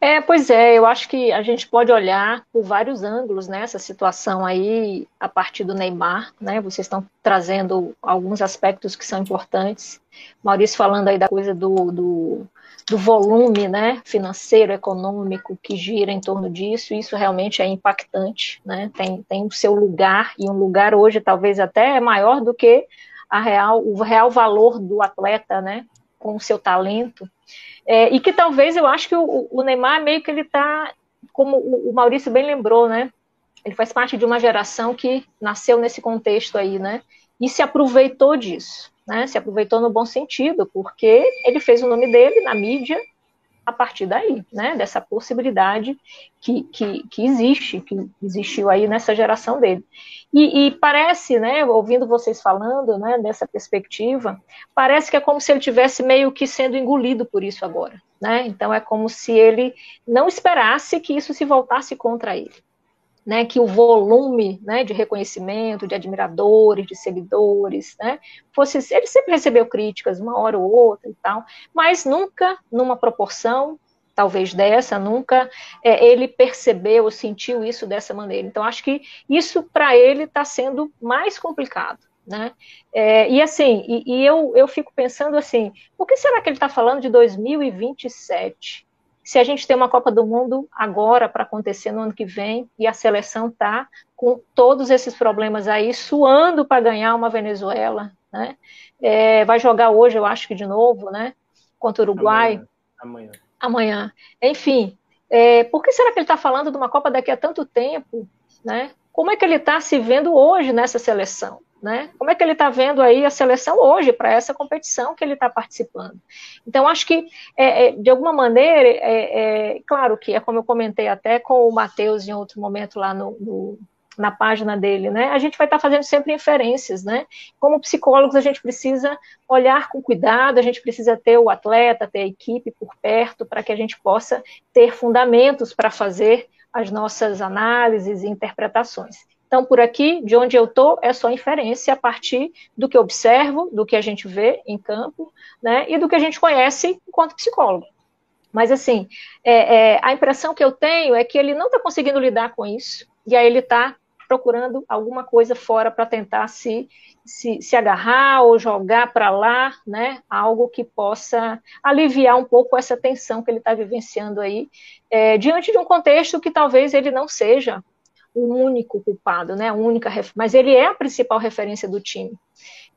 É, pois é, eu acho que a gente pode olhar por vários ângulos nessa né, situação aí, a partir do Neymar, né? Vocês estão trazendo alguns aspectos que são importantes. Maurício falando aí da coisa do, do do volume né, financeiro, econômico que gira em torno disso, isso realmente é impactante, né? tem, tem o seu lugar, e um lugar hoje talvez até maior do que real, o real valor do atleta, né, com o seu talento, é, e que talvez eu acho que o, o Neymar meio que ele está, como o Maurício bem lembrou, né, ele faz parte de uma geração que nasceu nesse contexto aí, né, e se aproveitou disso né, se aproveitou no bom sentido, porque ele fez o nome dele na mídia a partir daí, né, dessa possibilidade que, que, que existe, que existiu aí nessa geração dele. E, e, parece, né, ouvindo vocês falando, né, dessa perspectiva, parece que é como se ele tivesse meio que sendo engolido por isso agora, né, então é como se ele não esperasse que isso se voltasse contra ele né, que o volume né, de reconhecimento, de admiradores, de seguidores, né, fosse. Ele sempre recebeu críticas, uma hora ou outra e tal, mas nunca numa proporção, talvez dessa, nunca é, ele percebeu ou sentiu isso dessa maneira. Então, acho que isso para ele está sendo mais complicado. Né? É, e assim, e, e, eu, eu fico pensando assim, por que será que ele está falando de 2027? Se a gente tem uma Copa do Mundo agora para acontecer no ano que vem e a seleção está com todos esses problemas aí, suando para ganhar uma Venezuela, né? É, vai jogar hoje, eu acho que de novo, né? Contra o Uruguai. Amanhã. Amanhã. Enfim, é, por que será que ele está falando de uma Copa daqui a tanto tempo, né? Como é que ele está se vendo hoje nessa seleção? Né? Como é que ele está vendo aí a seleção hoje para essa competição que ele está participando? Então, acho que, é, é, de alguma maneira, é, é, claro que é como eu comentei até com o Matheus em outro momento lá no, no na página dele, né? A gente vai estar tá fazendo sempre inferências, né? Como psicólogos, a gente precisa olhar com cuidado, a gente precisa ter o atleta, ter a equipe por perto, para que a gente possa ter fundamentos para fazer as nossas análises e interpretações. Então, por aqui, de onde eu estou, é só inferência a partir do que observo, do que a gente vê em campo, né, e do que a gente conhece enquanto psicólogo. Mas, assim, é, é, a impressão que eu tenho é que ele não está conseguindo lidar com isso, e aí ele está procurando alguma coisa fora para tentar se, se, se, agarrar ou jogar para lá, né? Algo que possa aliviar um pouco essa tensão que ele está vivenciando aí, é, diante de um contexto que talvez ele não seja o único culpado, né? A única, mas ele é a principal referência do time.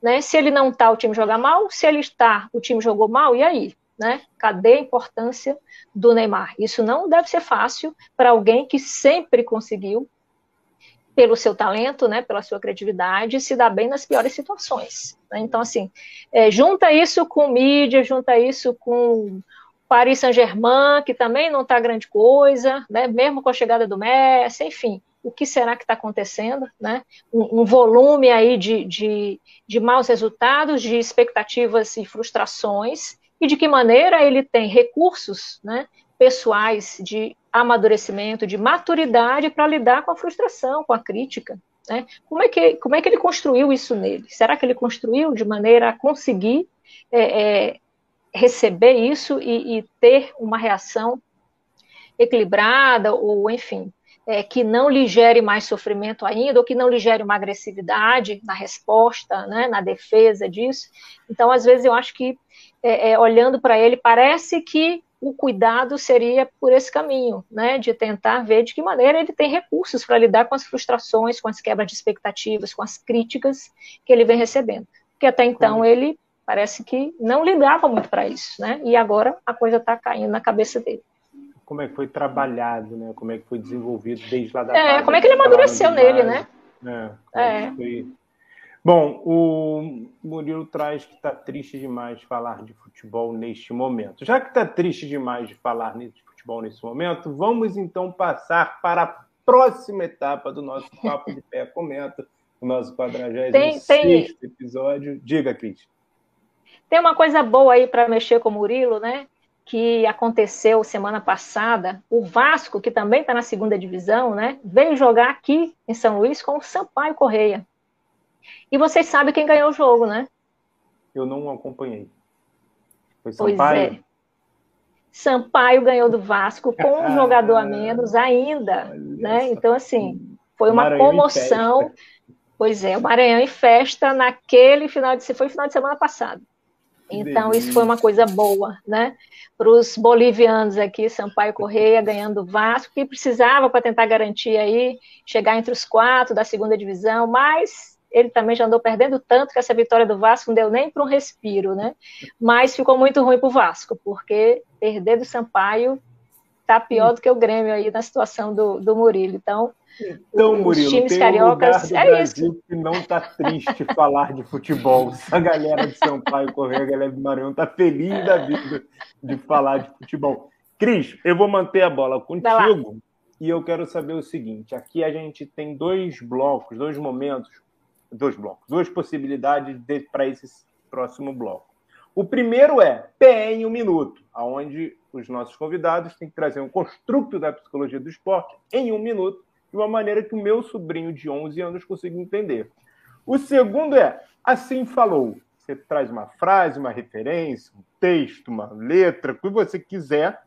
Né? Se ele não está, o time joga mal. Se ele está, o time jogou mal. E aí? Né? Cadê a importância do Neymar? Isso não deve ser fácil para alguém que sempre conseguiu pelo seu talento, né, pela sua criatividade, se dá bem nas piores situações. Né? Então, assim, é, junta isso com mídia, junta isso com Paris Saint-Germain, que também não está grande coisa, né, mesmo com a chegada do Messi, enfim, o que será que está acontecendo, né? Um, um, volume aí de, de, de maus resultados, de expectativas e frustrações, e de que maneira ele tem recursos, né, pessoais de amadurecimento, de maturidade para lidar com a frustração, com a crítica. Né? Como, é que, como é que ele construiu isso nele? Será que ele construiu de maneira a conseguir é, é, receber isso e, e, ter uma reação equilibrada, ou enfim, é, que não lhe gere mais sofrimento ainda, ou que não lhe gere uma agressividade na resposta, né, na defesa disso? Então, às vezes, eu acho que, é, é, olhando para ele, parece que o cuidado seria por esse caminho, né, de tentar ver de que maneira ele tem recursos para lidar com as frustrações, com as quebras de expectativas, com as críticas que ele vem recebendo. Porque até então ele parece que não ligava muito para isso, né, e agora a coisa está caindo na cabeça dele. Como é que foi trabalhado, né, como é que foi desenvolvido desde lá da É, como é que ele amadureceu nele, né? É, é. Foi Bom, o Murilo traz que está triste demais de falar de futebol neste momento. Já que está triste demais de falar de futebol nesse momento, vamos então passar para a próxima etapa do nosso Papo de Pé Comenta, o nosso 46 tem... episódio. Diga, Cris. Tem uma coisa boa aí para mexer com o Murilo, né? Que aconteceu semana passada. O Vasco, que também está na segunda divisão, né? Veio jogar aqui em São Luís com o Sampaio Correia. E vocês sabem quem ganhou o jogo, né? Eu não acompanhei. Foi Sampaio? Pois é. Sampaio ganhou do Vasco com um jogador a menos ainda, né? Então, assim, foi uma Maranhão comoção. Pois é, o Maranhão em festa naquele final de foi final de semana passado. Então, isso foi uma coisa boa, né? Para os bolivianos aqui, Sampaio Correia ganhando o Vasco, que precisava para tentar garantir aí, chegar entre os quatro da segunda divisão, mas ele também já andou perdendo tanto que essa vitória do Vasco não deu nem para um respiro, né? Mas ficou muito ruim para o Vasco, porque perder do Sampaio tá pior do que o Grêmio aí na situação do, do Murilo. Então, então os Murilo, times tem cariocas. Um é Brasil isso. que não tá triste falar de futebol. A galera de Sampaio Correia, a galera do Maranhão tá feliz da vida de falar de futebol. Cris, eu vou manter a bola contigo e eu quero saber o seguinte: aqui a gente tem dois blocos, dois momentos dois blocos, duas possibilidades para esse próximo bloco. O primeiro é PE em um minuto, onde os nossos convidados têm que trazer um construto da psicologia do esporte em um minuto, de uma maneira que o meu sobrinho de 11 anos consiga entender. O segundo é assim falou. Você traz uma frase, uma referência, um texto, uma letra, o que você quiser,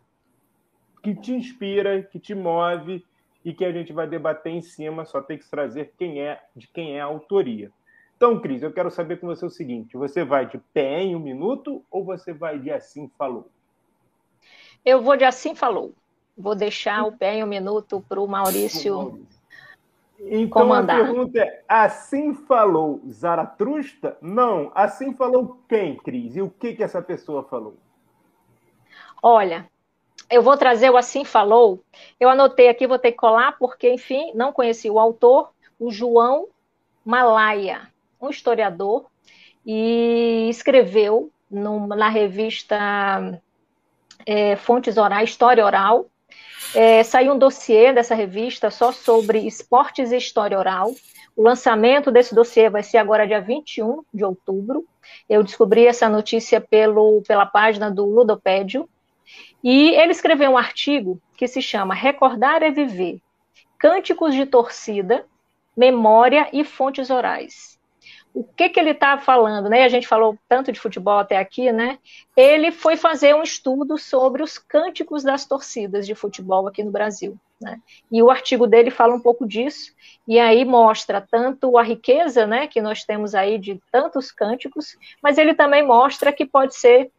que te inspira, que te move e que a gente vai debater em cima, só tem que trazer quem é, de quem é a autoria. Então, Cris, eu quero saber com você o seguinte: você vai de pé em um minuto ou você vai de assim falou? Eu vou de assim falou. Vou deixar o pé em um minuto para o Maurício. Então comandar. a pergunta é: assim falou Zaratrusta? Não, assim falou quem, Cris? E o que, que essa pessoa falou? Olha, eu vou trazer o Assim Falou. Eu anotei aqui, vou ter que colar, porque, enfim, não conheci o autor, o João Malaya, um historiador, e escreveu na revista é, Fontes Orais, História Oral. É, saiu um dossiê dessa revista só sobre esportes e história oral. O lançamento desse dossiê vai ser agora dia 21 de outubro. Eu descobri essa notícia pelo, pela página do Ludopédio. E ele escreveu um artigo que se chama Recordar é Viver: Cânticos de Torcida, Memória e Fontes Orais. O que, que ele está falando, né? A gente falou tanto de futebol até aqui, né? Ele foi fazer um estudo sobre os cânticos das torcidas de futebol aqui no Brasil. Né? E o artigo dele fala um pouco disso, e aí mostra tanto a riqueza né, que nós temos aí de tantos cânticos, mas ele também mostra que pode ser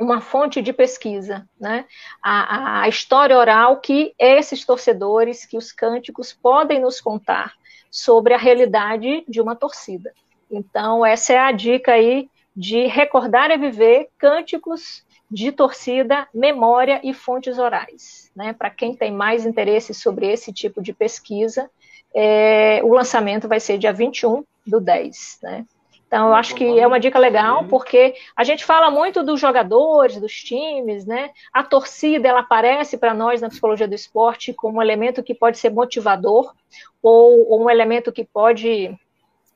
uma fonte de pesquisa, né? A, a, história oral que esses torcedores, que os cânticos podem nos contar sobre a realidade de uma torcida. Então, essa é a dica aí de recordar e viver cânticos de torcida, memória e fontes orais. Né? Para quem tem mais interesse sobre esse tipo de pesquisa, é, o lançamento vai ser dia 21 do 10. Né? Então, eu acho que é uma dica legal, porque a gente fala muito dos jogadores, dos times, né? A torcida, ela aparece para nós na psicologia do esporte como um elemento que pode ser motivador, ou, ou um elemento que pode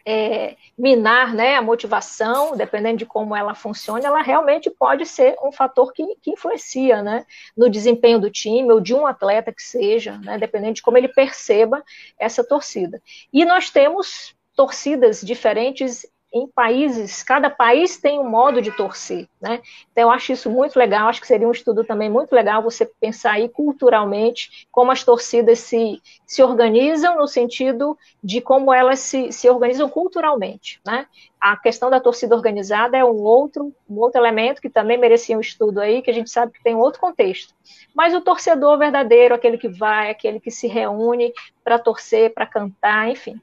é, minar né, a motivação, dependendo de como ela funciona, ela realmente pode ser um fator que, que influencia né, no desempenho do time ou de um atleta que seja, né, dependendo de como ele perceba essa torcida. E nós temos torcidas diferentes em países, cada país tem um modo de torcer, né? Então eu acho isso muito legal, acho que seria um estudo também muito legal você pensar aí culturalmente como as torcidas se, se organizam no sentido de como elas se, se organizam culturalmente, né? A questão da torcida organizada é um outro, um outro elemento que também merecia um estudo aí, que a gente sabe que tem outro contexto. Mas o torcedor verdadeiro, aquele que vai, aquele que se reúne para torcer, para cantar, enfim,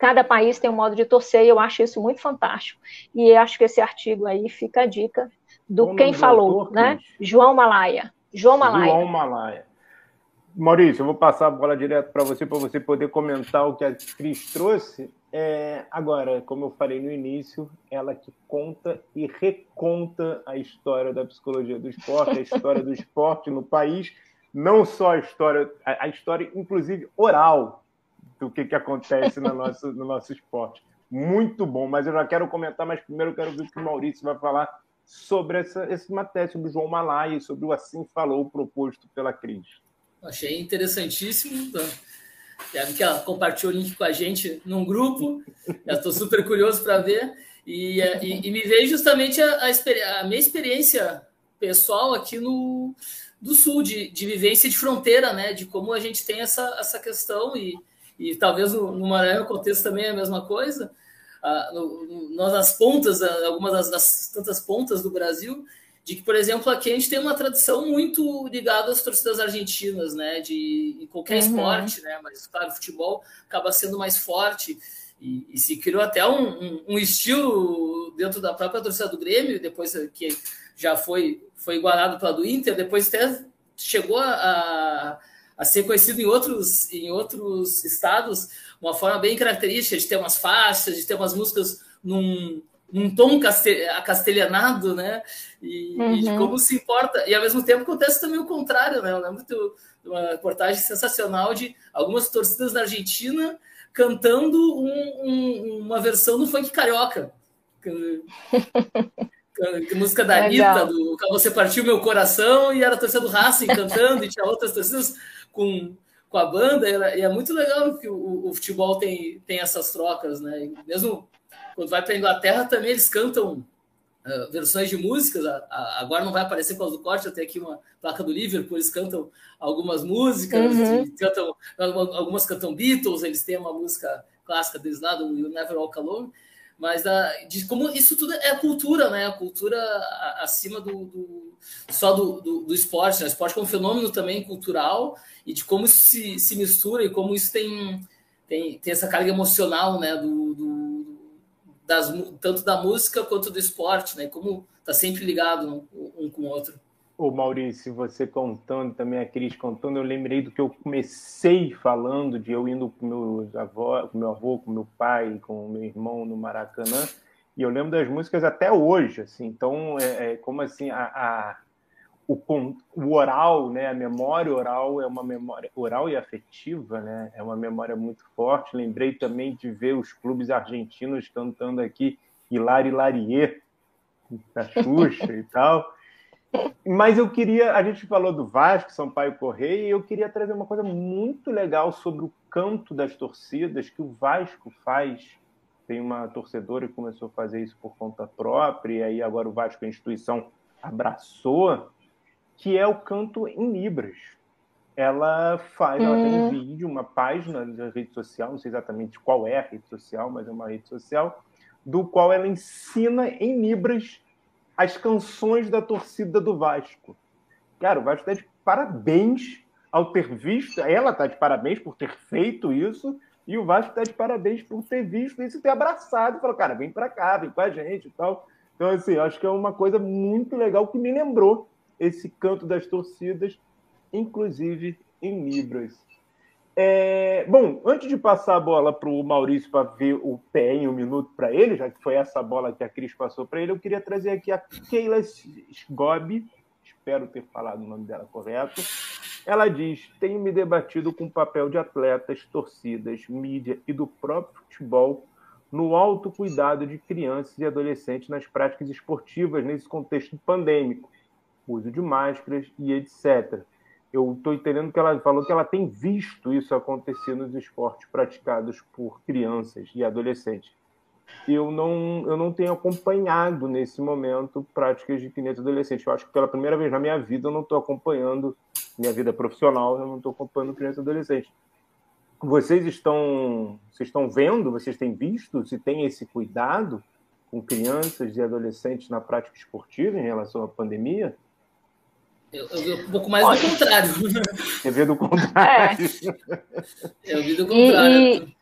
Cada país tem um modo de torcer e eu acho isso muito fantástico. E acho que esse artigo aí fica a dica do quem falou, autor, né? João Malaya. João Malaya. João Malaya. Maurício, eu vou passar a bola direto para você, para você poder comentar o que a Cris trouxe. É, agora, como eu falei no início, ela que conta e reconta a história da psicologia do esporte, a história do esporte no país, não só a história, a, a história, inclusive, oral do que, que acontece no nosso, no nosso esporte. Muito bom, mas eu já quero comentar, mas primeiro eu quero ver o que o Maurício vai falar sobre essa, esse matéria, sobre o João Malai, sobre o Assim Falou proposto pela Cris. Achei interessantíssimo. Então, já que ela compartilhou o link com a gente num grupo, estou super curioso para ver. E, e, e, me veio justamente a, a, a, minha experiência pessoal aqui no do sul, de, de vivência de fronteira, né? De como a gente tem essa, essa questão e, e talvez no, no Maranhão o contexto também é a mesma coisa. Ah, no, no, nós, nas pontas, ah, algumas das, das, tantas pontas do Brasil, de que, por exemplo, aqui a gente tem uma tradição muito ligada às torcidas argentinas, né? De em qualquer uhum. esporte, né? Mas, claro, o futebol acaba sendo mais forte. E, e se criou até um, um, um, estilo dentro da própria torcida do Grêmio, depois que já foi, foi igualado pela do Inter, depois até chegou a, a a ser conhecido em outros, em outros estados, uma forma bem característica de ter umas faixas, de ter umas músicas num, num tom castelhanado, né? E, uhum. e, de uhum. como se importa. E ao mesmo tempo acontece também o contrário, né? Eu lembro de uma reportagem sensacional de algumas torcidas da Argentina cantando um, um, uma versão do funk carioca. música da Anitta, do Você Partiu Meu Coração, e era a torcida do Racing cantando, e tinha outras torcidas com, com a banda, e é muito legal que o, o, futebol tem, tem essas trocas, né? E mesmo quando vai para a Inglaterra também eles cantam uh, versões de músicas, a, a, agora não vai aparecer com causa do corte, eu tenho aqui uma placa do Liverpool, eles cantam algumas músicas, uhum. cantam, algumas cantam Beatles, eles têm uma música clássica deles lá, do You Never Walk Alone, mas da, de como isso tudo é cultura, né? A cultura acima do, do só do, do, do, esporte, né? O esporte é um fenômeno também cultural e de como isso se, se mistura e como isso tem, tem, tem essa carga emocional, né? Do, do das, tanto da música quanto do esporte, né? Como tá sempre ligado um, um com o outro. Ô Maurício, você contando, também a Cris contando, eu lembrei do que eu comecei falando, de eu indo com meus avó, com meu avô, com meu pai, com meu irmão no Maracanã, e eu lembro das músicas até hoje, assim, então, é, é como assim, a, a o, o, oral, né, a memória oral é uma memória oral e afetiva, né, é uma memória muito forte. Lembrei também de ver os clubes argentinos cantando aqui Hilari Larier, da Xuxa e tal. Mas eu queria, a gente falou do Vasco, Sampaio Correia, e eu queria trazer uma coisa muito legal sobre o canto das torcidas que o Vasco faz. Tem uma torcedora que começou a fazer isso por conta própria, e aí agora o Vasco, a instituição, abraçou, que é o canto em Libras. Ela faz, hum. ela tem um hum. vídeo, uma página na rede social, não sei exatamente qual é a rede social, mas é uma rede social, do qual ela ensina em Libras as canções da torcida do Vasco. Cara, o Vasco está de parabéns ao ter visto, ela está de parabéns por ter feito isso, e o Vasco está de parabéns por ter visto isso e ter abraçado e falou, cara, vem para cá, vem com a gente e tal. Então, assim, acho que é uma coisa muito legal que me lembrou esse canto das torcidas, inclusive em Libras. É, bom, antes de passar a bola para o Maurício para ver o pé em um minuto para ele, já que foi essa bola que a Cris passou para ele, eu queria trazer aqui a Keila Sgobi, espero ter falado o nome dela correto. Ela diz: Tenho me debatido com o papel de atletas, torcidas, mídia e do próprio futebol no autocuidado de crianças e adolescentes nas práticas esportivas nesse contexto pandêmico, uso de máscaras e etc eu estou entendendo que ela falou que ela tem visto isso acontecer nos esportes praticados por crianças e adolescentes. Eu não, eu não tenho acompanhado nesse momento práticas de crianças e. Eu acho que pela primeira vez na minha vida eu não estou acompanhando, minha vida profissional, eu não estou acompanhando crianças e adolescentes. Vocês estão, vocês estão vendo, vocês têm visto se tem esse cuidado com crianças e adolescentes na prática esportiva em relação à pandemia? Eu, eu vi um pouco mais Olha, do contrário. Eu vi do contrário. É. Eu vi do contrário. E,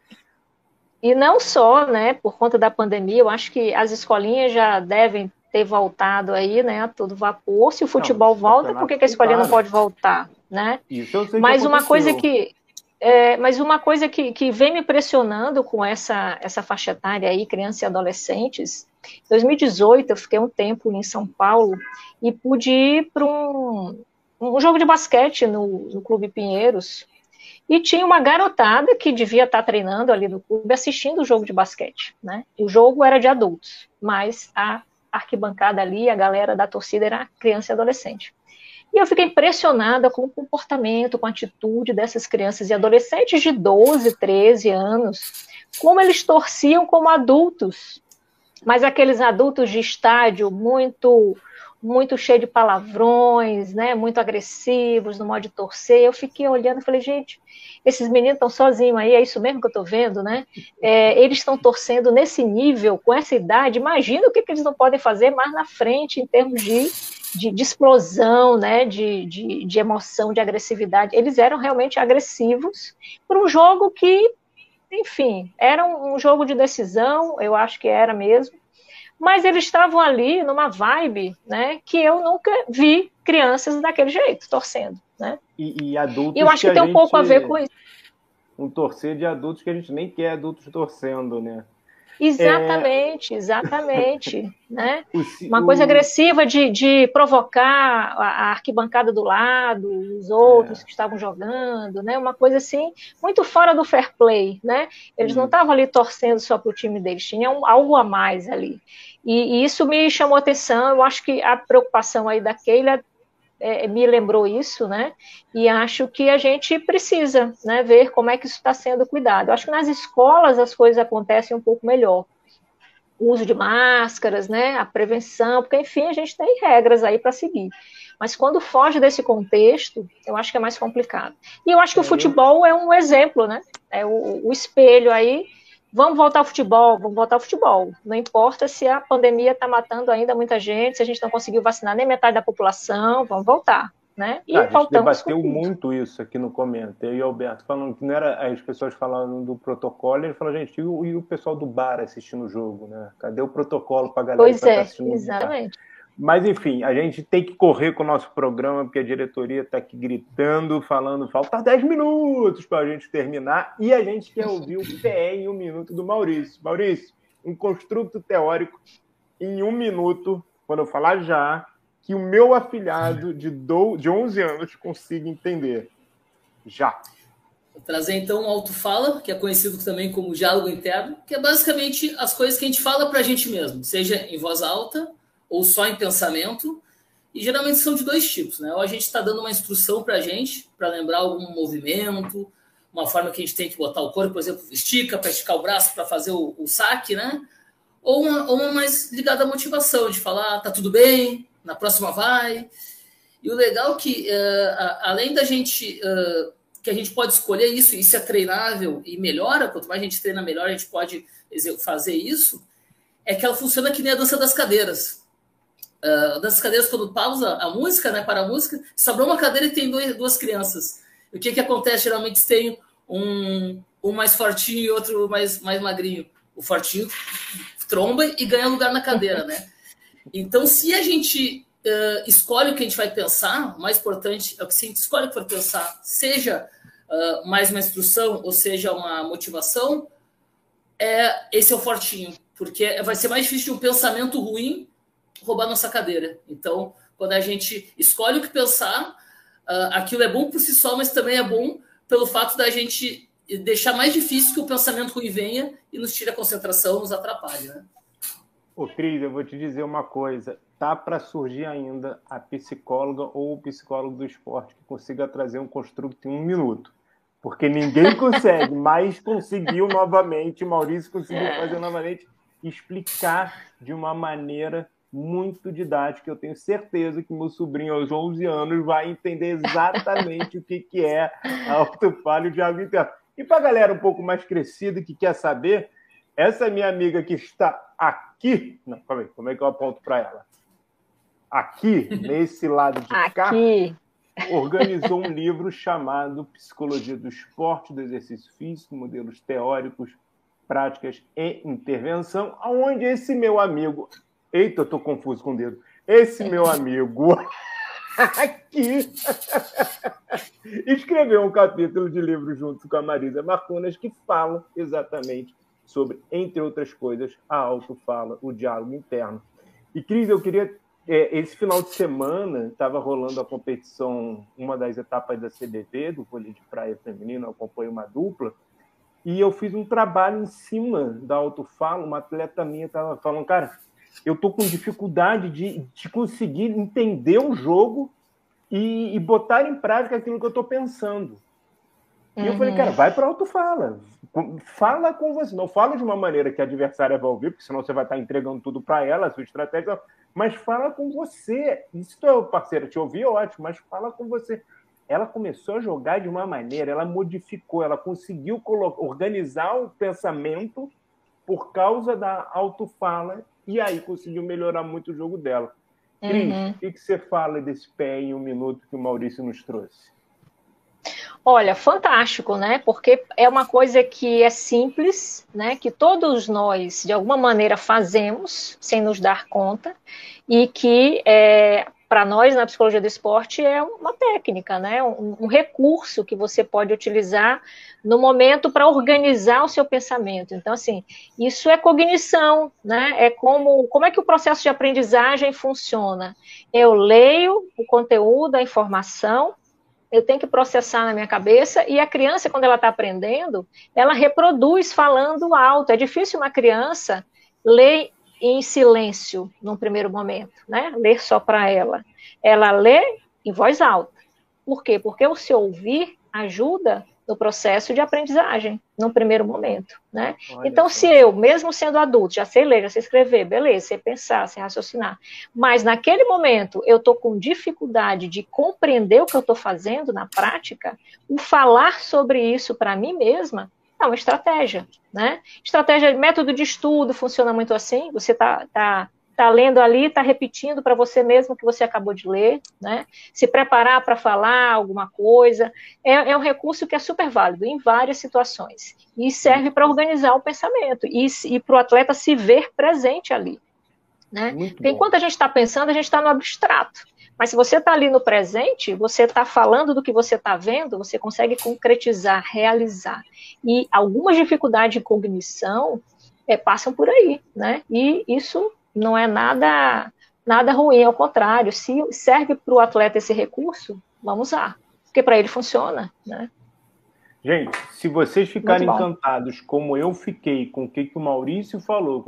e, e, não só, né, por conta da pandemia, eu acho que as escolinhas já devem ter voltado aí, né, a todo vapor. Se o futebol não, volta, por que, que a escolinha não pode voltar, né? Isso eu sei Mas uma coisa que é, mas uma coisa que, que vem me pressionando com essa, essa faixa etária aí, crianças e adolescentes, em 2018 eu fiquei um tempo em São Paulo e pude ir para um, um jogo de basquete no, no Clube Pinheiros, e tinha uma garotada que devia estar treinando ali no clube assistindo o jogo de basquete, né? O jogo era de adultos, mas a arquibancada ali, a galera da torcida era criança e adolescente. E eu fiquei impressionada com o comportamento, com a atitude dessas crianças e adolescentes de 12, 13 anos, como eles torciam como adultos, mas aqueles adultos de estádio muito muito cheio de palavrões, né, muito agressivos no modo de torcer. Eu fiquei olhando e falei, gente, esses meninos estão sozinhos aí, é isso mesmo que eu estou vendo, né? É, eles estão torcendo nesse nível, com essa idade. Imagina o que, que eles não podem fazer mais na frente em termos de de, de explosão, né, de, de, de, emoção, de agressividade. Eles eram realmente agressivos para um jogo que, enfim, era um, um jogo de decisão, eu acho que era mesmo, mas eles estavam ali numa vibe, né, que eu nunca vi crianças daquele jeito, torcendo, né? E, e adultos. E eu acho que, que tem um pouco a ver com isso. Um torcer de adultos que a gente nem quer adultos torcendo, né? Exatamente, é... exatamente. né? Uma coisa agressiva de, de provocar a arquibancada do lado, os outros é. que estavam jogando, né? Uma coisa assim, muito fora do fair play, né? Eles não estavam ali torcendo só para o time deles, tinham algo a mais ali. E, e, isso me chamou atenção, eu acho que a preocupação aí da Keila é, me lembrou isso, né? E acho que a gente precisa né, ver como é que isso está sendo cuidado. Acho que nas escolas as coisas acontecem um pouco melhor. O uso de máscaras, né? A prevenção, porque enfim a gente tem regras aí para seguir. Mas quando foge desse contexto, eu acho que é mais complicado. E eu acho que o futebol é um exemplo, né? É o, o espelho aí Vamos voltar ao futebol, vamos voltar ao futebol. Não importa se a pandemia está matando ainda muita gente, se a gente não conseguiu vacinar nem metade da população, vamos voltar. Né? E ah, a gente debateu muito isso aqui no comento. Eu e o Alberto falando que não era as pessoas falando do protocolo, ele falou, gente, e o, e o pessoal do bar assistindo o jogo, né? Cadê o protocolo para a galera pois que tá é, assistindo exatamente. Mas, enfim, a gente tem que correr com o nosso programa, porque a diretoria está aqui gritando, falando, falta 10 minutos para a gente terminar, e a gente quer ouvir o PE em um minuto do Maurício. Maurício, um construto teórico em um minuto, quando eu falar já, que o meu afilhado de, do, de 11 anos consiga entender. Já. Vou trazer então um auto-fala, que é conhecido também como diálogo interno, que é basicamente as coisas que a gente fala para a gente mesmo, seja em voz alta ou só em pensamento. E geralmente são de dois tipos, né? Ou a gente está dando uma instrução para a gente, para lembrar algum movimento, uma forma que a gente tem que botar o corpo, por exemplo, estica para esticar o braço para fazer o, o, saque, né? Ou uma, ou uma mais ligada à motivação, de falar, ah, tá tudo bem, na próxima vai. E o legal é que, uh, além da gente, uh, que a gente pode escolher isso, isso é treinável e melhora, quanto mais a gente treina, melhor a gente pode fazer isso, é que ela funciona que nem a dança das cadeiras uh, das cadeiras quando pausa a música, né, para a música, sobrou uma cadeira e tem dois, duas crianças. O que que acontece? Geralmente tem um, um mais fortinho e outro mais, mais magrinho. O fortinho tromba e ganha lugar na cadeira, né? Então, se a gente uh, escolhe o que a gente vai pensar, o mais importante é o que a gente escolhe for pensar, seja uh, mais uma instrução ou seja uma motivação, é, esse é o fortinho, porque vai ser mais difícil de um pensamento ruim roubar nossa cadeira. Então, quando a gente escolhe o que pensar, uh, aquilo é bom por si só, mas também é bom pelo fato da gente deixar mais difícil que o pensamento ruim venha e nos tire a concentração, nos atrapalhe, né? Ô, Cris, eu vou te dizer uma coisa. Tá para surgir ainda a psicóloga ou o psicólogo do esporte que consiga trazer um construto em um minuto. Porque ninguém consegue, mas conseguiu novamente, Maurício conseguiu é. fazer novamente, explicar de uma maneira muito didático. Eu tenho certeza que meu sobrinho, aos 11 anos, vai entender exatamente o que, que é a autofalha de água interna. E para a galera um pouco mais crescida que quer saber, essa minha amiga que está aqui. Não, calma aí, como é que eu aponto para ela? Aqui, nesse lado de aqui. cá, organizou um livro chamado Psicologia do Esporte, do Exercício Físico, Modelos Teóricos, Práticas e Intervenção, onde esse meu amigo Eita, eu tô confuso com o dedo. Esse meu amigo aqui escreveu um capítulo de livro junto com a Marisa Marconas que fala exatamente sobre, entre outras coisas, a autofala, o diálogo interno. E, Cris, eu queria. É, esse final de semana estava rolando a competição, uma das etapas da CDV, do vôlei de praia feminino, eu acompanho uma dupla, e eu fiz um trabalho em cima da autofala. Uma atleta minha estava falando, cara, eu estou com dificuldade de, de conseguir entender o jogo e, e botar em prática aquilo que eu estou pensando. E eu falei, cara, uhum. vai para autofala. Fala com você. Não fala de uma maneira que a adversária vai ouvir, porque senão você vai estar entregando tudo para ela, a sua estratégia. Mas fala com você. Se tua parceira te ouvir, ótimo, mas fala com você. Ela começou a jogar de uma maneira, ela modificou, ela conseguiu organizar o pensamento por causa da autofala e aí conseguiu melhorar muito o jogo dela. Cris, uhum. o que, que você fala desse pé em um minuto que o Maurício nos trouxe? Olha, fantástico, né? Porque é uma coisa que é simples, né? Que todos nós, de alguma maneira, fazemos sem nos dar conta e que é, para nós na psicologia do esporte é uma técnica, né? Um, um recurso que você pode utilizar no momento para organizar o seu pensamento. Então, assim, isso é cognição, né? É como, como é que o processo de aprendizagem funciona. Eu leio o conteúdo, a informação, eu tenho que processar na minha cabeça, e a criança, quando ela está aprendendo, ela reproduz falando alto. É difícil uma criança ler em silêncio num primeiro momento, né? Ler só para ela. Ela lê em voz alta. Por quê? Porque o seu ouvir ajuda no processo de aprendizagem, num primeiro momento, né? Olha então, se eu, mesmo sendo adulto, já sei ler, já sei escrever, beleza, sei pensar, sei raciocinar, mas naquele momento eu estou com dificuldade de compreender o que eu estou fazendo na prática, o falar sobre isso para mim mesma É uma estratégia, né? Estratégia, método de estudo funciona muito assim. Você está tá, tá lendo ali, está repetindo para você mesmo que você acabou de ler, né? Se preparar para falar alguma coisa é, é, um recurso que é super válido em várias situações e serve para organizar o pensamento e, e para o atleta se ver presente ali, né? Porque enquanto a gente está pensando, a gente está no abstrato. Mas se você está ali no presente, você está falando do que você está vendo, você consegue concretizar, realizar. E algumas dificuldades de cognição é, passam por aí, né? E isso não é nada nada ruim, ao contrário. Se serve para o atleta esse recurso, vamos usar, porque para ele funciona, né? Gente, se vocês ficarem encantados como eu fiquei com o que, que o Maurício falou, com